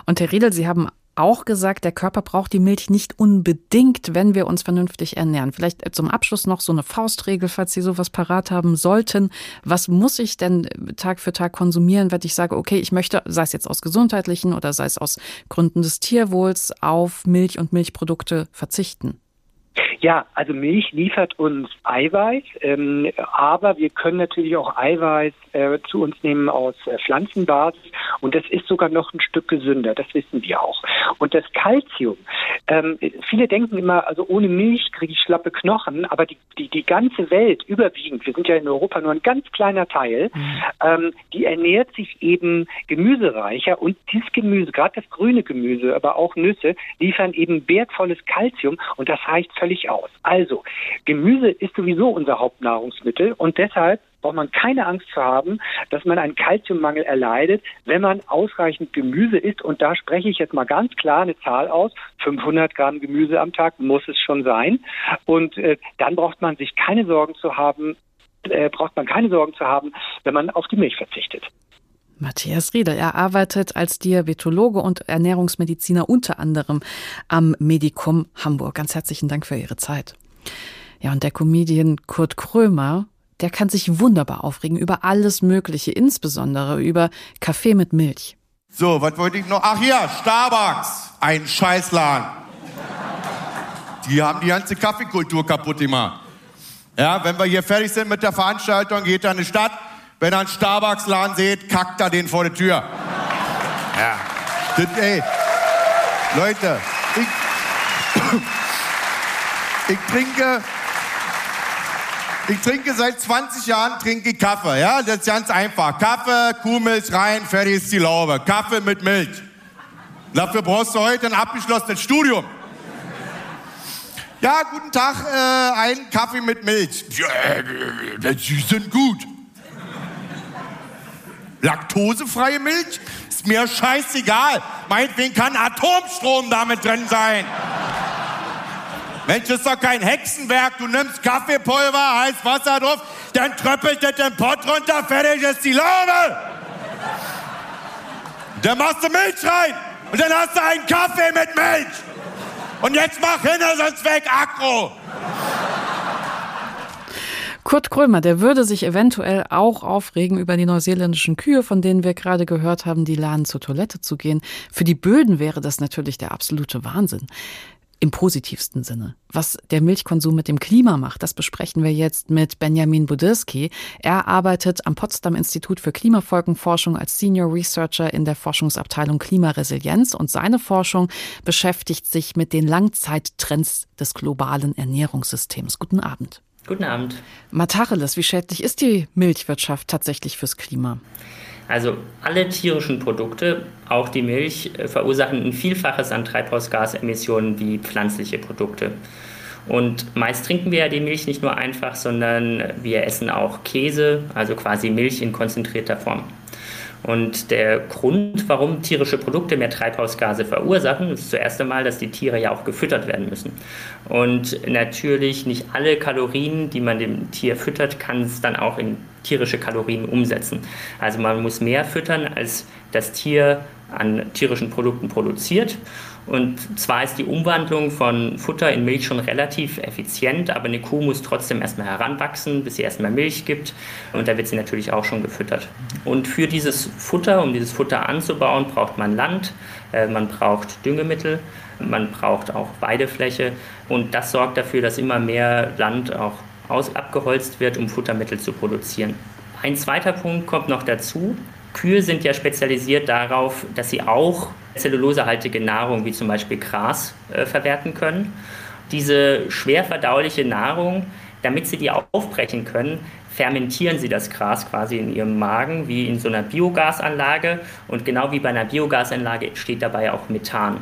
Und Herr Riedel, Sie haben auch gesagt, der Körper braucht die Milch nicht unbedingt, wenn wir uns vernünftig ernähren. Vielleicht zum Abschluss noch so eine Faustregel, falls Sie sowas parat haben sollten. Was muss ich denn Tag für Tag konsumieren, wenn ich sage, okay, ich möchte, sei es jetzt aus gesundheitlichen oder sei es aus Gründen des Tierwohls, auf Milch und Milchprodukte verzichten? Ja, also Milch liefert uns Eiweiß, ähm, aber wir können natürlich auch Eiweiß äh, zu uns nehmen aus äh, Pflanzenbasis und das ist sogar noch ein Stück gesünder, das wissen wir auch. Und das Kalzium, ähm, viele denken immer, also ohne Milch kriege ich schlappe Knochen, aber die, die, die ganze Welt überwiegend, wir sind ja in Europa nur ein ganz kleiner Teil, mhm. ähm, die ernährt sich eben gemüsereicher und dieses Gemüse, gerade das grüne Gemüse, aber auch Nüsse, liefern eben wertvolles Kalzium und das reicht völlig aus. Also, Gemüse ist sowieso unser Hauptnahrungsmittel und deshalb braucht man keine Angst zu haben, dass man einen Kalziummangel erleidet, wenn man ausreichend Gemüse isst. Und da spreche ich jetzt mal ganz klar eine Zahl aus. 500 Gramm Gemüse am Tag muss es schon sein. Und äh, dann braucht man sich keine Sorgen zu haben, äh, braucht man keine Sorgen zu haben, wenn man auf die Milch verzichtet. Matthias Riedel, er arbeitet als Diabetologe und Ernährungsmediziner unter anderem am Medikum Hamburg. Ganz herzlichen Dank für Ihre Zeit. Ja, und der Comedian Kurt Krömer, der kann sich wunderbar aufregen über alles Mögliche, insbesondere über Kaffee mit Milch. So, was wollte ich noch? Ach ja, Starbucks. ein Scheißladen. Die haben die ganze Kaffeekultur kaputt gemacht. Ja, wenn wir hier fertig sind mit der Veranstaltung, geht in die Stadt. Wenn er einen Starbucks-Laden seht, kackt er den vor die Tür. Ja. Das, ey, Leute, ich, ich trinke, ich trinke seit 20 Jahren trinke Kaffee. Ja, das ist ganz einfach. Kaffee, Kuhmilch rein, fertig ist die Laube. Kaffee mit Milch. Dafür brauchst du heute ein abgeschlossenes Studium. Ja, guten Tag, äh, ein Kaffee mit Milch. Ja, äh, Sie sind gut. Laktosefreie Milch? Ist mir scheißegal. Meinetwegen kann Atomstrom damit drin sein. Mensch, ist doch kein Hexenwerk. Du nimmst Kaffeepulver, heiß Wasser drauf, dann tröppelt das den Pott runter, fertig ist die Laube. Dann machst du Milch rein und dann hast du einen Kaffee mit Milch. Und jetzt mach hin, sonst weg, Akro. Kurt Krömer, der würde sich eventuell auch aufregen über die neuseeländischen Kühe, von denen wir gerade gehört haben, die lernen zur Toilette zu gehen. Für die Böden wäre das natürlich der absolute Wahnsinn. Im positivsten Sinne. Was der Milchkonsum mit dem Klima macht, das besprechen wir jetzt mit Benjamin Budirski. Er arbeitet am Potsdam Institut für Klimafolgenforschung als Senior Researcher in der Forschungsabteilung Klimaresilienz und seine Forschung beschäftigt sich mit den Langzeittrends des globalen Ernährungssystems. Guten Abend. Guten Abend. Matacheles, wie schädlich ist die Milchwirtschaft tatsächlich fürs Klima? Also alle tierischen Produkte, auch die Milch, äh, verursachen ein Vielfaches an Treibhausgasemissionen wie pflanzliche Produkte. Und meist trinken wir ja die Milch nicht nur einfach, sondern wir essen auch Käse, also quasi Milch in konzentrierter Form. Und der Grund, warum tierische Produkte mehr Treibhausgase verursachen, ist zuerst einmal, dass die Tiere ja auch gefüttert werden müssen. Und natürlich nicht alle Kalorien, die man dem Tier füttert, kann es dann auch in tierische Kalorien umsetzen. Also man muss mehr füttern, als das Tier an tierischen Produkten produziert. Und zwar ist die Umwandlung von Futter in Milch schon relativ effizient, aber eine Kuh muss trotzdem erstmal heranwachsen, bis sie erstmal Milch gibt. Und da wird sie natürlich auch schon gefüttert. Und für dieses Futter, um dieses Futter anzubauen, braucht man Land, äh, man braucht Düngemittel, man braucht auch Weidefläche. Und das sorgt dafür, dass immer mehr Land auch aus abgeholzt wird, um Futtermittel zu produzieren. Ein zweiter Punkt kommt noch dazu. Kühe sind ja spezialisiert darauf, dass sie auch zellulosehaltige Nahrung wie zum Beispiel Gras äh, verwerten können. Diese schwer verdauliche Nahrung, damit sie die aufbrechen können, fermentieren sie das Gras quasi in ihrem Magen wie in so einer Biogasanlage und genau wie bei einer Biogasanlage entsteht dabei auch Methan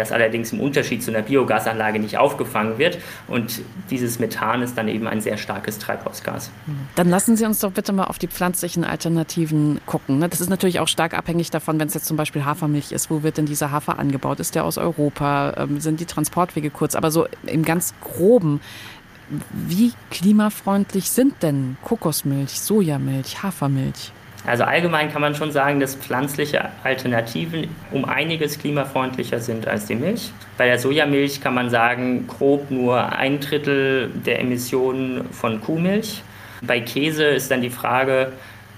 das allerdings im Unterschied zu einer Biogasanlage nicht aufgefangen wird. Und dieses Methan ist dann eben ein sehr starkes Treibhausgas. Dann lassen Sie uns doch bitte mal auf die pflanzlichen Alternativen gucken. Ne? Das ist natürlich auch stark abhängig davon, wenn es jetzt zum Beispiel Hafermilch ist. Wo wird denn dieser Hafer angebaut? Ist der aus Europa? Ähm, sind die Transportwege kurz? Aber so im ganz groben, wie klimafreundlich sind denn Kokosmilch, Sojamilch, Hafermilch? Also allgemein kann man schon sagen, dass pflanzliche Alternativen um einiges klimafreundlicher sind als die Milch. Bei der Sojamilch kann man sagen, grob nur ein Drittel der Emissionen von Kuhmilch. Bei Käse ist dann die Frage,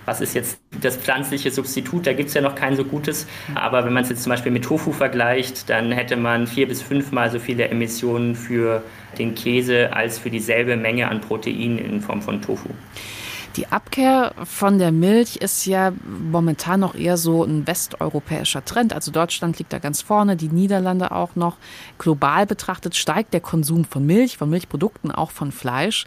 was ist jetzt das pflanzliche Substitut? Da gibt es ja noch kein so gutes. Aber wenn man es jetzt zum Beispiel mit Tofu vergleicht, dann hätte man vier bis fünfmal so viele Emissionen für den Käse als für dieselbe Menge an Protein in Form von Tofu. Die Abkehr von der Milch ist ja momentan noch eher so ein westeuropäischer Trend. Also Deutschland liegt da ganz vorne, die Niederlande auch noch. Global betrachtet steigt der Konsum von Milch, von Milchprodukten, auch von Fleisch.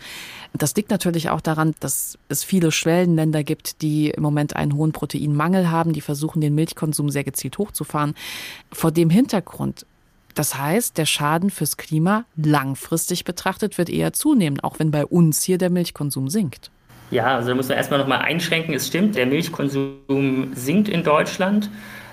Das liegt natürlich auch daran, dass es viele Schwellenländer gibt, die im Moment einen hohen Proteinmangel haben, die versuchen, den Milchkonsum sehr gezielt hochzufahren. Vor dem Hintergrund das heißt, der Schaden fürs Klima langfristig betrachtet wird eher zunehmen, auch wenn bei uns hier der Milchkonsum sinkt. Ja, also da muss man erstmal nochmal einschränken. Es stimmt, der Milchkonsum sinkt in Deutschland,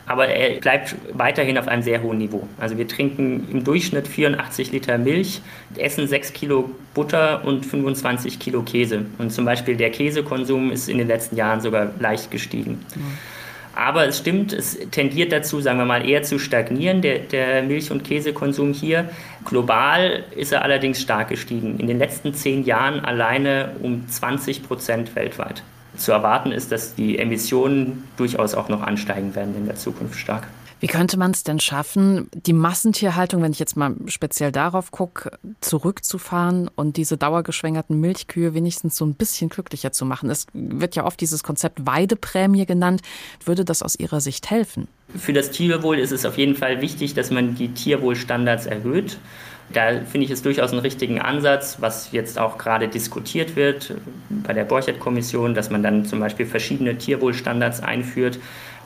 aber er bleibt weiterhin auf einem sehr hohen Niveau. Also wir trinken im Durchschnitt 84 Liter Milch, essen 6 Kilo Butter und 25 Kilo Käse. Und zum Beispiel der Käsekonsum ist in den letzten Jahren sogar leicht gestiegen. Mhm. Aber es stimmt, es tendiert dazu, sagen wir mal, eher zu stagnieren, der, der Milch- und Käsekonsum hier. Global ist er allerdings stark gestiegen. In den letzten zehn Jahren alleine um 20 Prozent weltweit. Zu erwarten ist, dass die Emissionen durchaus auch noch ansteigen werden in der Zukunft stark. Wie könnte man es denn schaffen, die Massentierhaltung, wenn ich jetzt mal speziell darauf gucke, zurückzufahren und diese dauergeschwängerten Milchkühe wenigstens so ein bisschen glücklicher zu machen? Es wird ja oft dieses Konzept Weideprämie genannt. Würde das aus Ihrer Sicht helfen? Für das Tierwohl ist es auf jeden Fall wichtig, dass man die Tierwohlstandards erhöht. Da finde ich es durchaus einen richtigen Ansatz, was jetzt auch gerade diskutiert wird bei der Borchert-Kommission, dass man dann zum Beispiel verschiedene Tierwohlstandards einführt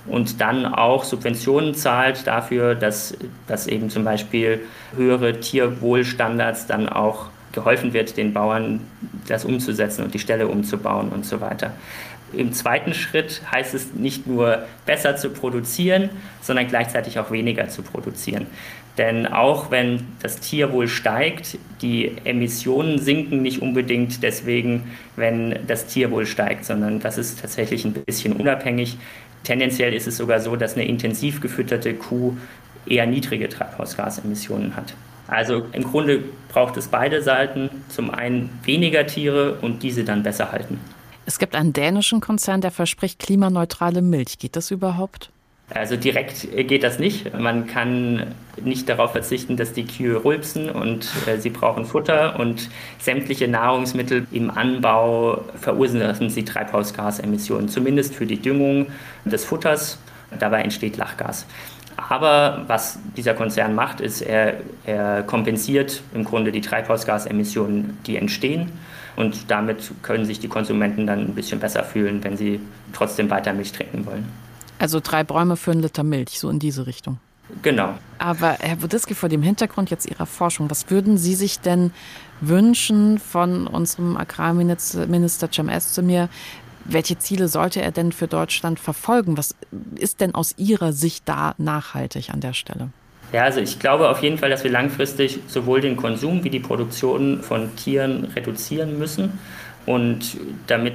und dann auch Subventionen zahlt dafür, dass, dass eben zum Beispiel höhere Tierwohlstandards dann auch geholfen wird, den Bauern das umzusetzen und die Ställe umzubauen und so weiter. Im zweiten Schritt heißt es nicht nur besser zu produzieren, sondern gleichzeitig auch weniger zu produzieren. Denn auch wenn das Tierwohl steigt, die Emissionen sinken nicht unbedingt deswegen, wenn das Tierwohl steigt, sondern das ist tatsächlich ein bisschen unabhängig. Tendenziell ist es sogar so, dass eine intensiv gefütterte Kuh eher niedrige Treibhausgasemissionen hat. Also im Grunde braucht es beide Seiten. Zum einen weniger Tiere und diese dann besser halten. Es gibt einen dänischen Konzern, der verspricht klimaneutrale Milch. Geht das überhaupt? Also direkt geht das nicht. Man kann nicht darauf verzichten, dass die Kühe rülpsen und äh, sie brauchen Futter und sämtliche Nahrungsmittel im Anbau verursachen sie Treibhausgasemissionen, zumindest für die Düngung des Futters. Dabei entsteht Lachgas. Aber was dieser Konzern macht, ist, er, er kompensiert im Grunde die Treibhausgasemissionen, die entstehen. Und damit können sich die Konsumenten dann ein bisschen besser fühlen, wenn sie trotzdem weiter Milch trinken wollen. Also drei Bäume für einen Liter Milch, so in diese Richtung. Genau. Aber Herr Budiski, vor dem Hintergrund jetzt Ihrer Forschung, was würden Sie sich denn wünschen von unserem Agrarminister Cem Özdemir? Welche Ziele sollte er denn für Deutschland verfolgen? Was ist denn aus Ihrer Sicht da nachhaltig an der Stelle? Ja, also ich glaube auf jeden Fall, dass wir langfristig sowohl den Konsum wie die Produktion von Tieren reduzieren müssen. Und damit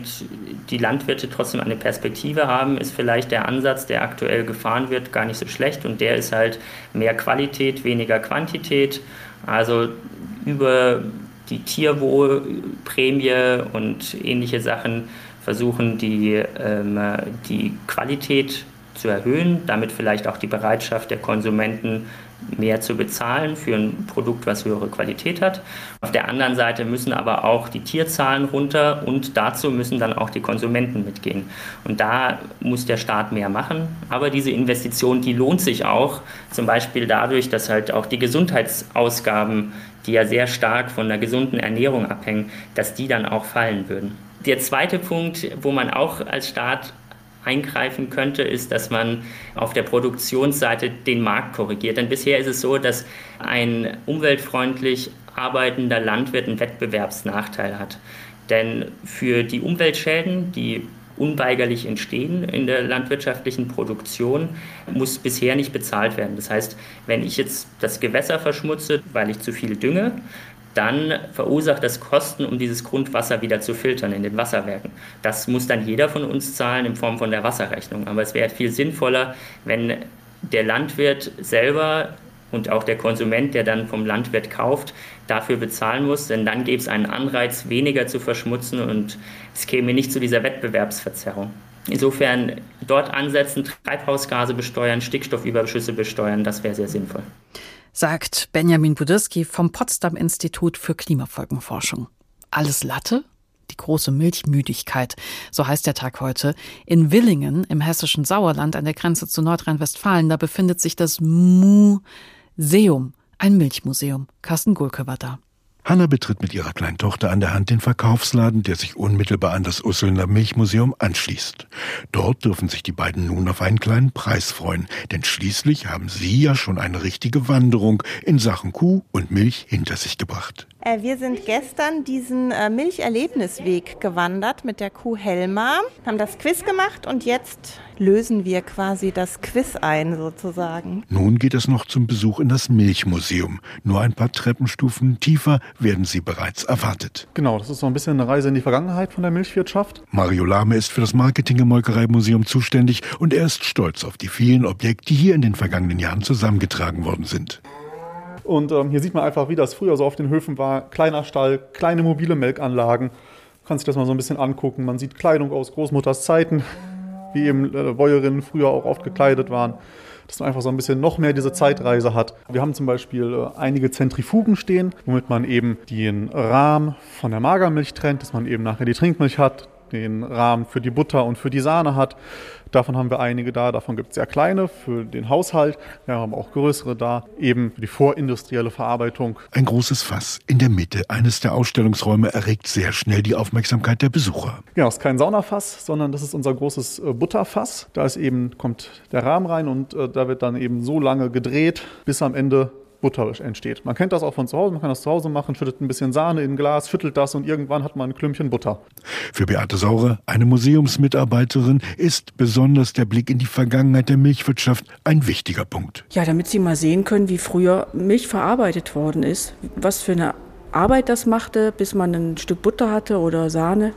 die Landwirte trotzdem eine Perspektive haben, ist vielleicht der Ansatz, der aktuell gefahren wird, gar nicht so schlecht. Und der ist halt mehr Qualität, weniger Quantität. Also über die Tierwohlprämie und ähnliche Sachen versuchen, die, ähm, die Qualität zu erhöhen, damit vielleicht auch die Bereitschaft der Konsumenten mehr zu bezahlen für ein Produkt, was höhere Qualität hat. Auf der anderen Seite müssen aber auch die Tierzahlen runter und dazu müssen dann auch die Konsumenten mitgehen. Und da muss der Staat mehr machen. Aber diese Investition, die lohnt sich auch, zum Beispiel dadurch, dass halt auch die Gesundheitsausgaben, die ja sehr stark von einer gesunden Ernährung abhängen, dass die dann auch fallen würden. Der zweite Punkt, wo man auch als Staat eingreifen könnte, ist, dass man auf der Produktionsseite den Markt korrigiert. Denn bisher ist es so, dass ein umweltfreundlich arbeitender Landwirt einen Wettbewerbsnachteil hat. Denn für die Umweltschäden, die unweigerlich entstehen in der landwirtschaftlichen Produktion, muss bisher nicht bezahlt werden. Das heißt, wenn ich jetzt das Gewässer verschmutze, weil ich zu viel dünge, dann verursacht das Kosten, um dieses Grundwasser wieder zu filtern in den Wasserwerken. Das muss dann jeder von uns zahlen in Form von der Wasserrechnung. Aber es wäre viel sinnvoller, wenn der Landwirt selber und auch der Konsument, der dann vom Landwirt kauft, dafür bezahlen muss, denn dann gäbe es einen Anreiz, weniger zu verschmutzen und es käme nicht zu dieser Wettbewerbsverzerrung. Insofern dort ansetzen, Treibhausgase besteuern, Stickstoffüberschüsse besteuern, das wäre sehr sinnvoll sagt Benjamin Budyrski vom Potsdam Institut für Klimafolgenforschung. Alles Latte? Die große Milchmüdigkeit, so heißt der Tag heute. In Willingen im hessischen Sauerland an der Grenze zu Nordrhein-Westfalen, da befindet sich das Museum, ein Milchmuseum. Carsten Gulke war da. Hanna betritt mit ihrer kleinen Tochter an der Hand den Verkaufsladen, der sich unmittelbar an das Usselner Milchmuseum anschließt. Dort dürfen sich die beiden nun auf einen kleinen Preis freuen, denn schließlich haben sie ja schon eine richtige Wanderung in Sachen Kuh und Milch hinter sich gebracht. Äh, wir sind gestern diesen äh, Milcherlebnisweg gewandert mit der Kuh Helma, haben das Quiz gemacht und jetzt lösen wir quasi das Quiz ein sozusagen. Nun geht es noch zum Besuch in das Milchmuseum. Nur ein paar Treppenstufen tiefer werden Sie bereits erwartet. Genau, das ist so ein bisschen eine Reise in die Vergangenheit von der Milchwirtschaft. Mario Lahme ist für das Marketing im Molkereimuseum zuständig und er ist stolz auf die vielen Objekte, die hier in den vergangenen Jahren zusammengetragen worden sind. Und ähm, hier sieht man einfach, wie das früher so auf den Höfen war. Kleiner Stall, kleine mobile Melkanlagen. Du kannst dich das mal so ein bisschen angucken. Man sieht Kleidung aus Großmutters Zeiten, wie eben äh, Bäuerinnen früher auch oft gekleidet waren. dass man einfach so ein bisschen noch mehr diese Zeitreise hat. Wir haben zum Beispiel äh, einige Zentrifugen stehen, womit man eben den Rahmen von der Magermilch trennt, dass man eben nachher die Trinkmilch hat, den Rahmen für die Butter und für die Sahne hat. Davon haben wir einige da. Davon gibt es sehr kleine für den Haushalt. Wir haben auch größere da, eben für die vorindustrielle Verarbeitung. Ein großes Fass in der Mitte eines der Ausstellungsräume erregt sehr schnell die Aufmerksamkeit der Besucher. Genau, es ist kein Saunafass, sondern das ist unser großes äh, Butterfass. Da ist eben, kommt der Rahmen rein und äh, da wird dann eben so lange gedreht, bis am Ende Butter entsteht. Man kennt das auch von zu Hause, man kann das zu Hause machen, schüttet ein bisschen Sahne in ein Glas, schüttelt das und irgendwann hat man ein Klümpchen Butter. Für Beate Saure, eine Museumsmitarbeiterin, ist besonders der Blick in die Vergangenheit der Milchwirtschaft ein wichtiger Punkt. Ja, damit Sie mal sehen können, wie früher Milch verarbeitet worden ist, was für eine Arbeit das machte, bis man ein Stück Butter hatte oder Sahne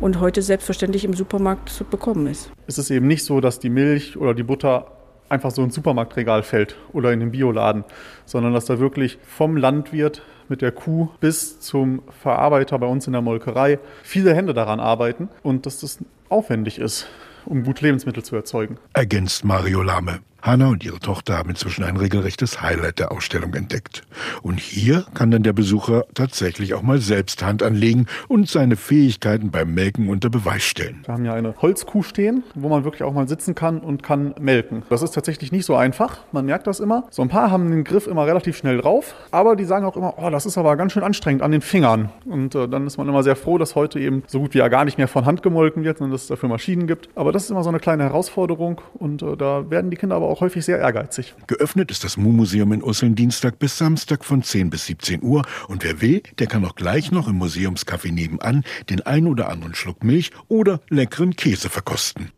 und heute selbstverständlich im Supermarkt zu bekommen ist. Es ist eben nicht so, dass die Milch oder die Butter einfach so ins Supermarktregal fällt oder in den Bioladen, sondern dass da wirklich vom Landwirt mit der Kuh bis zum Verarbeiter bei uns in der Molkerei viele Hände daran arbeiten und dass das aufwendig ist, um gut Lebensmittel zu erzeugen. Ergänzt Mario Lame. Hanna und ihre Tochter haben inzwischen ein regelrechtes Highlight der Ausstellung entdeckt. Und hier kann dann der Besucher tatsächlich auch mal selbst Hand anlegen und seine Fähigkeiten beim Melken unter Beweis stellen. Wir haben ja eine Holzkuh stehen, wo man wirklich auch mal sitzen kann und kann melken. Das ist tatsächlich nicht so einfach, man merkt das immer. So ein paar haben den Griff immer relativ schnell drauf, aber die sagen auch immer, oh, das ist aber ganz schön anstrengend an den Fingern. Und äh, dann ist man immer sehr froh, dass heute eben so gut wie ja gar nicht mehr von Hand gemolken wird, sondern dass es dafür Maschinen gibt. Aber das ist immer so eine kleine Herausforderung und äh, da werden die Kinder aber auch häufig sehr ehrgeizig. Geöffnet ist das Mu-Museum in Usseln Dienstag bis Samstag von 10 bis 17 Uhr. Und wer will, der kann auch gleich noch im Museumscafé nebenan den ein oder anderen Schluck Milch oder leckeren Käse verkosten.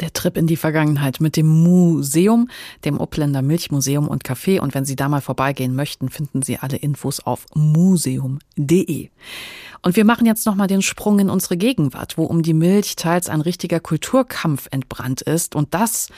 Der Trip in die Vergangenheit mit dem Museum, dem Uppländer Milchmuseum und Café. Und wenn Sie da mal vorbeigehen möchten, finden Sie alle Infos auf museum.de. Und wir machen jetzt nochmal den Sprung in unsere Gegenwart, wo um die Milch teils ein richtiger Kulturkampf entbrannt ist. Und das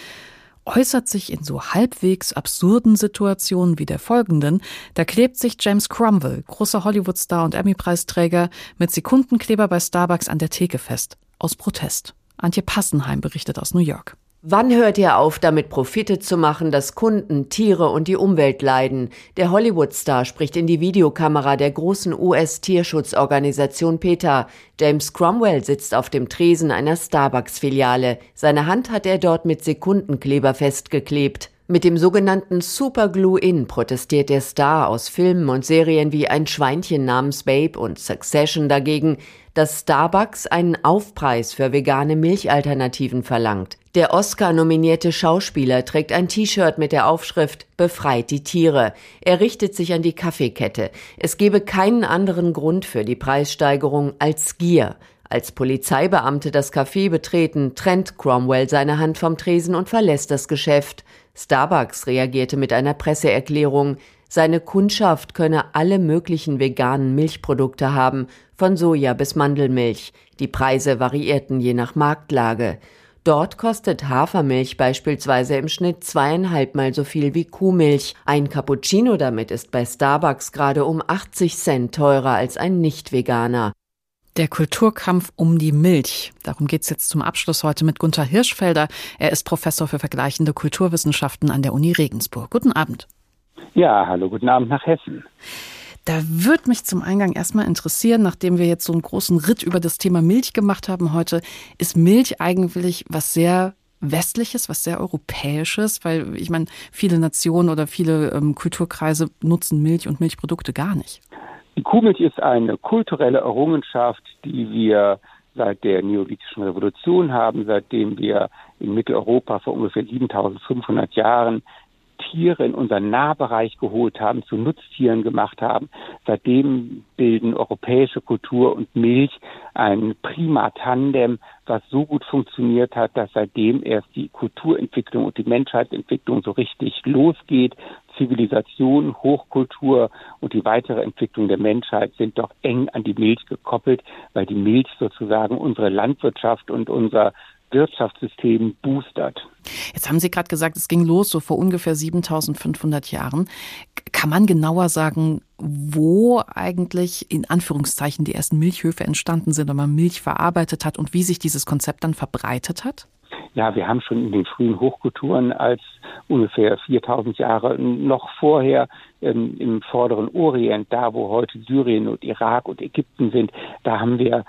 äußert sich in so halbwegs absurden Situationen wie der folgenden. Da klebt sich James Cromwell, großer Hollywoodstar und Emmy-Preisträger, mit Sekundenkleber bei Starbucks an der Theke fest. Aus Protest. Antje Passenheim berichtet aus New York. Wann hört ihr auf, damit Profite zu machen, dass Kunden, Tiere und die Umwelt leiden? Der Hollywood-Star spricht in die Videokamera der großen US-Tierschutzorganisation PETA. James Cromwell sitzt auf dem Tresen einer Starbucks-Filiale. Seine Hand hat er dort mit Sekundenkleber festgeklebt. Mit dem sogenannten Super Glue In protestiert der Star aus Filmen und Serien wie Ein Schweinchen namens Babe und Succession dagegen, dass Starbucks einen Aufpreis für vegane Milchalternativen verlangt. Der Oscar-nominierte Schauspieler trägt ein T-Shirt mit der Aufschrift Befreit die Tiere. Er richtet sich an die Kaffeekette. Es gebe keinen anderen Grund für die Preissteigerung als Gier. Als Polizeibeamte das Café betreten, trennt Cromwell seine Hand vom Tresen und verlässt das Geschäft. Starbucks reagierte mit einer Presseerklärung. Seine Kundschaft könne alle möglichen veganen Milchprodukte haben, von Soja bis Mandelmilch. Die Preise variierten je nach Marktlage. Dort kostet Hafermilch beispielsweise im Schnitt zweieinhalb Mal so viel wie Kuhmilch. Ein Cappuccino damit ist bei Starbucks gerade um 80 Cent teurer als ein nicht-veganer. Der Kulturkampf um die Milch. Darum geht es jetzt zum Abschluss heute mit Gunther Hirschfelder. Er ist Professor für vergleichende Kulturwissenschaften an der Uni Regensburg. Guten Abend. Ja, hallo, guten Abend nach Hessen. Da würde mich zum Eingang erstmal interessieren, nachdem wir jetzt so einen großen Ritt über das Thema Milch gemacht haben heute, ist Milch eigentlich was sehr Westliches, was sehr Europäisches, weil ich meine, viele Nationen oder viele ähm, Kulturkreise nutzen Milch und Milchprodukte gar nicht. Die Kuhmilch ist eine kulturelle Errungenschaft, die wir seit der neolithischen Revolution haben, seitdem wir in Mitteleuropa vor ungefähr 7500 Jahren Tiere in unseren Nahbereich geholt haben, zu Nutztieren gemacht haben. Seitdem bilden europäische Kultur und Milch ein prima Tandem, was so gut funktioniert hat, dass seitdem erst die Kulturentwicklung und die Menschheitsentwicklung so richtig losgeht. Zivilisation, Hochkultur und die weitere Entwicklung der Menschheit sind doch eng an die Milch gekoppelt, weil die Milch sozusagen unsere Landwirtschaft und unser Wirtschaftssystem boostert. Jetzt haben Sie gerade gesagt, es ging los so vor ungefähr 7500 Jahren. Kann man genauer sagen, wo eigentlich in Anführungszeichen die ersten Milchhöfe entstanden sind, wenn man Milch verarbeitet hat und wie sich dieses Konzept dann verbreitet hat? Ja, wir haben schon in den frühen Hochkulturen als ungefähr 4000 Jahre noch vorher ähm, im vorderen Orient, da wo heute Syrien und Irak und Ägypten sind, da haben wir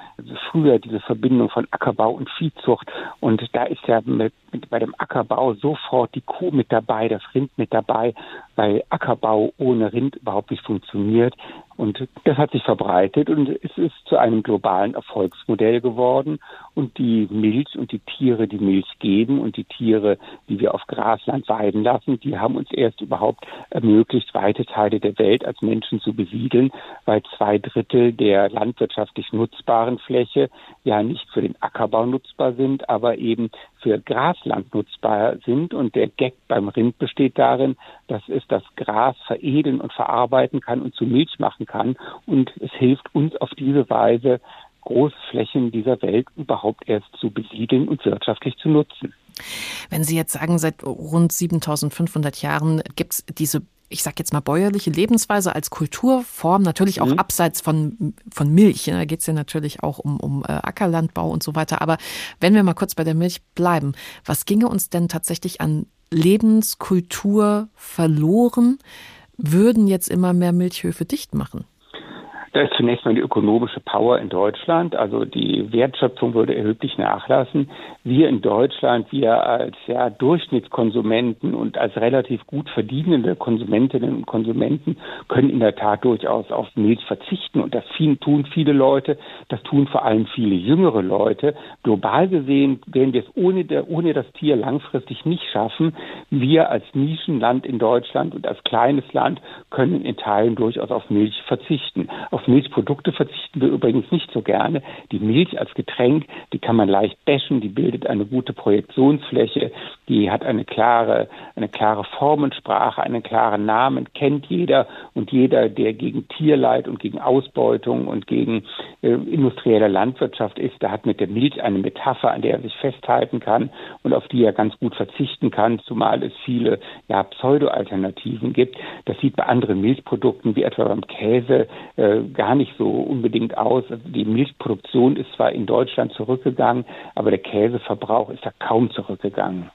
früher diese Verbindung von Ackerbau und Viehzucht. Und da ist ja mit, mit, bei dem Ackerbau sofort die Kuh mit dabei, das Rind mit dabei, weil Ackerbau ohne Rind überhaupt nicht funktioniert. Und das hat sich verbreitet und es ist zu einem globalen Erfolgsmodell geworden. Und die Milch und die Tiere, die Milch geben und die Tiere, die wir auf Grasland weiden lassen, die haben uns erst überhaupt ermöglicht, weite Teile der Welt als Menschen zu besiedeln, weil zwei Drittel der landwirtschaftlich nutzbaren Fläche ja nicht für den Ackerbau nutzbar sind, aber eben für Grasland nutzbar sind. Und der Gag beim Rind besteht darin, dass es das Gras veredeln und verarbeiten kann und zu Milch machen kann. Und es hilft uns auf diese Weise, Großflächen dieser Welt überhaupt erst zu besiedeln und wirtschaftlich zu nutzen. Wenn Sie jetzt sagen, seit rund 7500 Jahren gibt es diese ich sage jetzt mal bäuerliche Lebensweise als Kulturform, natürlich auch mhm. abseits von, von Milch. Da geht es ja natürlich auch um, um äh, Ackerlandbau und so weiter. Aber wenn wir mal kurz bei der Milch bleiben, was ginge uns denn tatsächlich an Lebenskultur verloren, würden jetzt immer mehr Milchhöfe dicht machen? Da ist zunächst mal die ökonomische Power in Deutschland. Also die Wertschöpfung würde erheblich nachlassen. Wir in Deutschland, wir als ja, Durchschnittskonsumenten und als relativ gut verdienende Konsumentinnen und Konsumenten können in der Tat durchaus auf Milch verzichten. Und das tun viele Leute. Das tun vor allem viele jüngere Leute. Global gesehen werden wir es ohne, der, ohne das Tier langfristig nicht schaffen. Wir als Nischenland in Deutschland und als kleines Land können in Teilen durchaus auf Milch verzichten. Auf Milchprodukte verzichten wir übrigens nicht so gerne. Die Milch als Getränk, die kann man leicht bashen, die bildet eine gute Projektionsfläche, die hat eine klare, eine klare Formensprache, einen klaren Namen, kennt jeder und jeder, der gegen Tierleid und gegen Ausbeutung und gegen äh, industrielle Landwirtschaft ist, der hat mit der Milch eine Metapher, an der er sich festhalten kann und auf die er ganz gut verzichten kann, zumal es viele ja, Pseudo-Alternativen gibt. Das sieht bei anderen Milchprodukten wie etwa beim Käse äh, gar nicht so unbedingt aus. Also die Milchproduktion ist zwar in Deutschland zurückgegangen, aber der Käseverbrauch ist ja kaum zurückgegangen.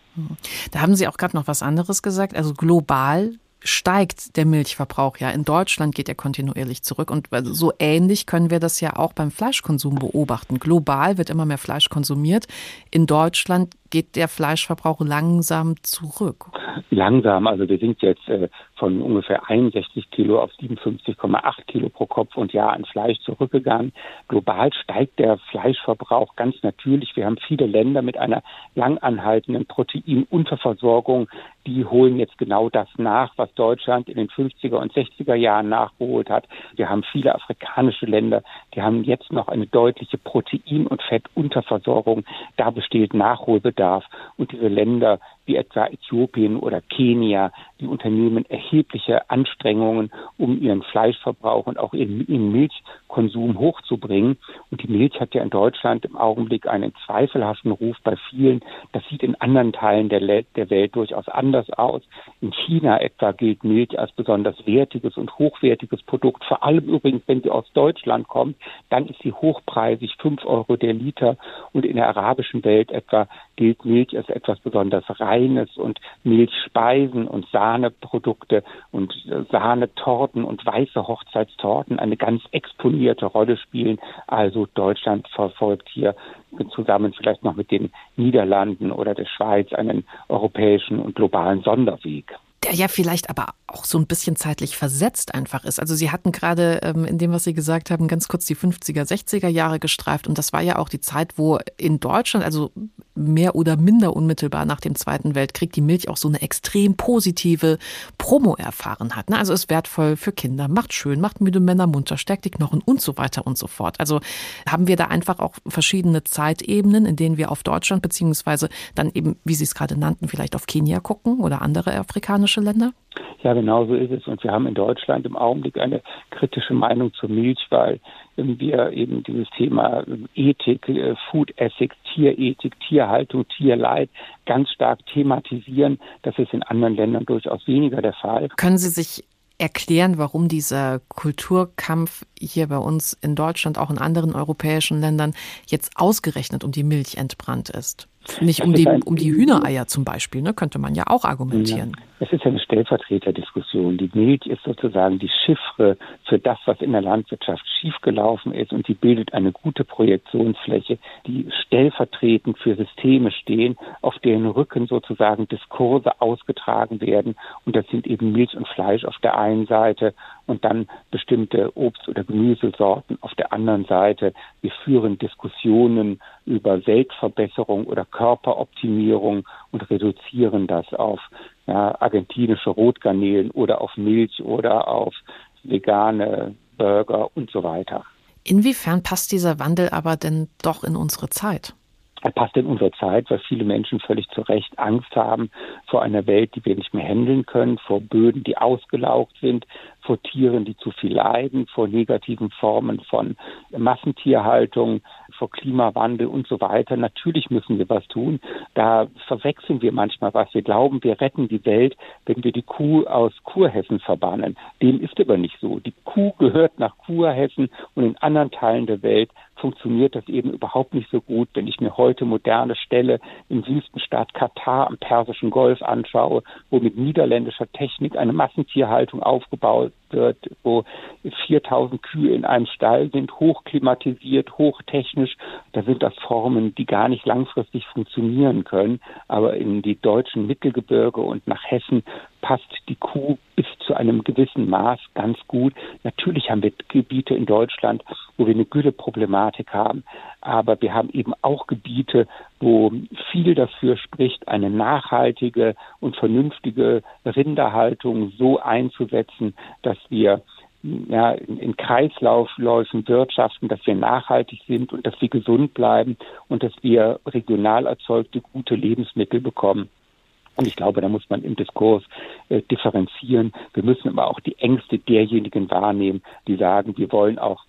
Da haben Sie auch gerade noch was anderes gesagt. Also global steigt der Milchverbrauch ja. In Deutschland geht er kontinuierlich zurück. Und so ähnlich können wir das ja auch beim Fleischkonsum beobachten. Global wird immer mehr Fleisch konsumiert. In Deutschland geht der Fleischverbrauch langsam zurück. Langsam, also wir sind jetzt äh, von ungefähr 61 Kilo auf 57,8 Kilo pro Kopf und Jahr an Fleisch zurückgegangen. Global steigt der Fleischverbrauch ganz natürlich. Wir haben viele Länder mit einer langanhaltenden Proteinunterversorgung. Die holen jetzt genau das nach, was Deutschland in den 50er und 60er Jahren nachgeholt hat. Wir haben viele afrikanische Länder, die haben jetzt noch eine deutliche Protein- und Fettunterversorgung. Da besteht Nachholbedarf. Bedarf. Und diese Länder wie etwa Äthiopien oder Kenia, die unternehmen erhebliche Anstrengungen, um ihren Fleischverbrauch und auch ihren, Milchkonsum hochzubringen. Und die Milch hat ja in Deutschland im Augenblick einen zweifelhaften Ruf bei vielen. Das sieht in anderen Teilen der, der Welt durchaus anders aus. In China etwa gilt Milch als besonders wertiges und hochwertiges Produkt. Vor allem übrigens, wenn sie aus Deutschland kommt, dann ist sie hochpreisig, fünf Euro der Liter. Und in der arabischen Welt etwa gilt Milch als etwas besonders Reines und Milchspeisen und Sahneprodukte und Sahnetorten und weiße Hochzeitstorten eine ganz exponierte Rolle spielen. Also Deutschland verfolgt hier zusammen vielleicht noch mit den Niederlanden oder der Schweiz einen europäischen und globalen Sonderweg der ja vielleicht aber auch so ein bisschen zeitlich versetzt einfach ist. Also Sie hatten gerade ähm, in dem, was Sie gesagt haben, ganz kurz die 50er, 60er Jahre gestreift und das war ja auch die Zeit, wo in Deutschland, also mehr oder minder unmittelbar nach dem Zweiten Weltkrieg die Milch auch so eine extrem positive Promo erfahren hat. Ne? Also ist wertvoll für Kinder, macht schön, macht müde Männer munter, stärkt die Knochen und so weiter und so fort. Also haben wir da einfach auch verschiedene Zeitebenen, in denen wir auf Deutschland beziehungsweise dann eben, wie Sie es gerade nannten, vielleicht auf Kenia gucken oder andere afrikanische Länder? Ja, genau so ist es. Und wir haben in Deutschland im Augenblick eine kritische Meinung zur Milch, weil wir eben dieses Thema Ethik, äh, Food Ethics, Tierethik, Tierhaltung, Tierleid ganz stark thematisieren. Das ist in anderen Ländern durchaus weniger der Fall. Können Sie sich erklären, warum dieser Kulturkampf hier bei uns in Deutschland, auch in anderen europäischen Ländern, jetzt ausgerechnet um die Milch entbrannt ist? Nicht um die, um die Hühnereier zum Beispiel, ne, könnte man ja auch argumentieren. Es ist ja eine Stellvertreterdiskussion. Die Milch ist sozusagen die Chiffre für das, was in der Landwirtschaft schiefgelaufen ist und sie bildet eine gute Projektionsfläche, die stellvertretend für Systeme stehen, auf deren Rücken sozusagen Diskurse ausgetragen werden. Und das sind eben Milch und Fleisch auf der einen Seite und dann bestimmte Obst- oder Gemüsesorten auf der anderen Seite. Wir führen Diskussionen über Weltverbesserung oder Körperoptimierung und reduzieren das auf ja, argentinische Rotgarnelen oder auf Milch oder auf vegane Burger und so weiter. Inwiefern passt dieser Wandel aber denn doch in unsere Zeit? Er passt in unsere Zeit, weil viele Menschen völlig zu Recht Angst haben vor einer Welt, die wir nicht mehr handeln können, vor Böden, die ausgelaugt sind, vor Tieren, die zu viel leiden, vor negativen Formen von Massentierhaltung, vor Klimawandel und so weiter. Natürlich müssen wir was tun. Da verwechseln wir manchmal was. Wir glauben, wir retten die Welt, wenn wir die Kuh aus Kurhessen verbannen. Dem ist aber nicht so. Die Kuh gehört nach Kurhessen und in anderen Teilen der Welt funktioniert das eben überhaupt nicht so gut. Wenn ich mir heute moderne Ställe im Wüstenstaat Katar am Persischen Golf anschaue, wo mit niederländischer Technik eine Massentierhaltung aufgebaut wird, wo 4000 Kühe in einem Stall sind, hochklimatisiert, hochtechnisch. Da sind das Formen, die gar nicht langfristig funktionieren können. Aber in die deutschen Mittelgebirge und nach Hessen passt die Kuh bis zu einem gewissen Maß ganz gut. Natürlich haben wir Gebiete in Deutschland, wo wir eine Güteproblematik haben, aber wir haben eben auch Gebiete, wo viel dafür spricht, eine nachhaltige und vernünftige Rinderhaltung so einzusetzen, dass wir ja, in, in Kreislaufläufen wirtschaften, dass wir nachhaltig sind und dass wir gesund bleiben und dass wir regional erzeugte gute Lebensmittel bekommen. Und ich glaube, da muss man im Diskurs äh, differenzieren. Wir müssen aber auch die Ängste derjenigen wahrnehmen, die sagen, wir wollen auch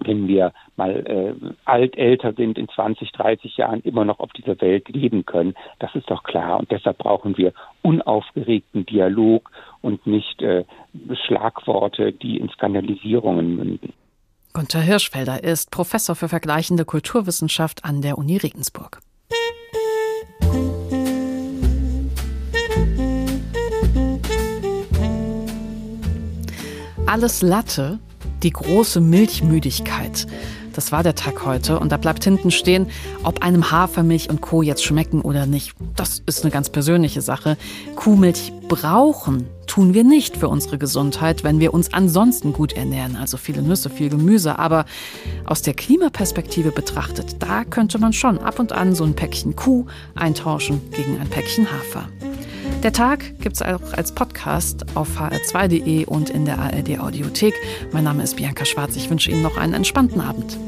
wenn wir mal äh, alt älter sind, in 20, 30 Jahren immer noch auf dieser Welt leben können. Das ist doch klar. Und deshalb brauchen wir unaufgeregten Dialog und nicht äh, Schlagworte, die in Skandalisierungen münden. Gunther Hirschfelder ist Professor für vergleichende Kulturwissenschaft an der Uni Regensburg. Alles Latte, die große Milchmüdigkeit. Das war der Tag heute und da bleibt hinten stehen, ob einem Hafermilch und Co. jetzt schmecken oder nicht. Das ist eine ganz persönliche Sache. Kuhmilch brauchen tun wir nicht für unsere Gesundheit, wenn wir uns ansonsten gut ernähren, also viele Nüsse, viel Gemüse. Aber aus der Klimaperspektive betrachtet, da könnte man schon ab und an so ein Päckchen Kuh eintauschen gegen ein Päckchen Hafer. Der Tag gibt es auch als Podcast auf hr2.de und in der ARD Audiothek. Mein Name ist Bianca Schwarz. Ich wünsche Ihnen noch einen entspannten Abend.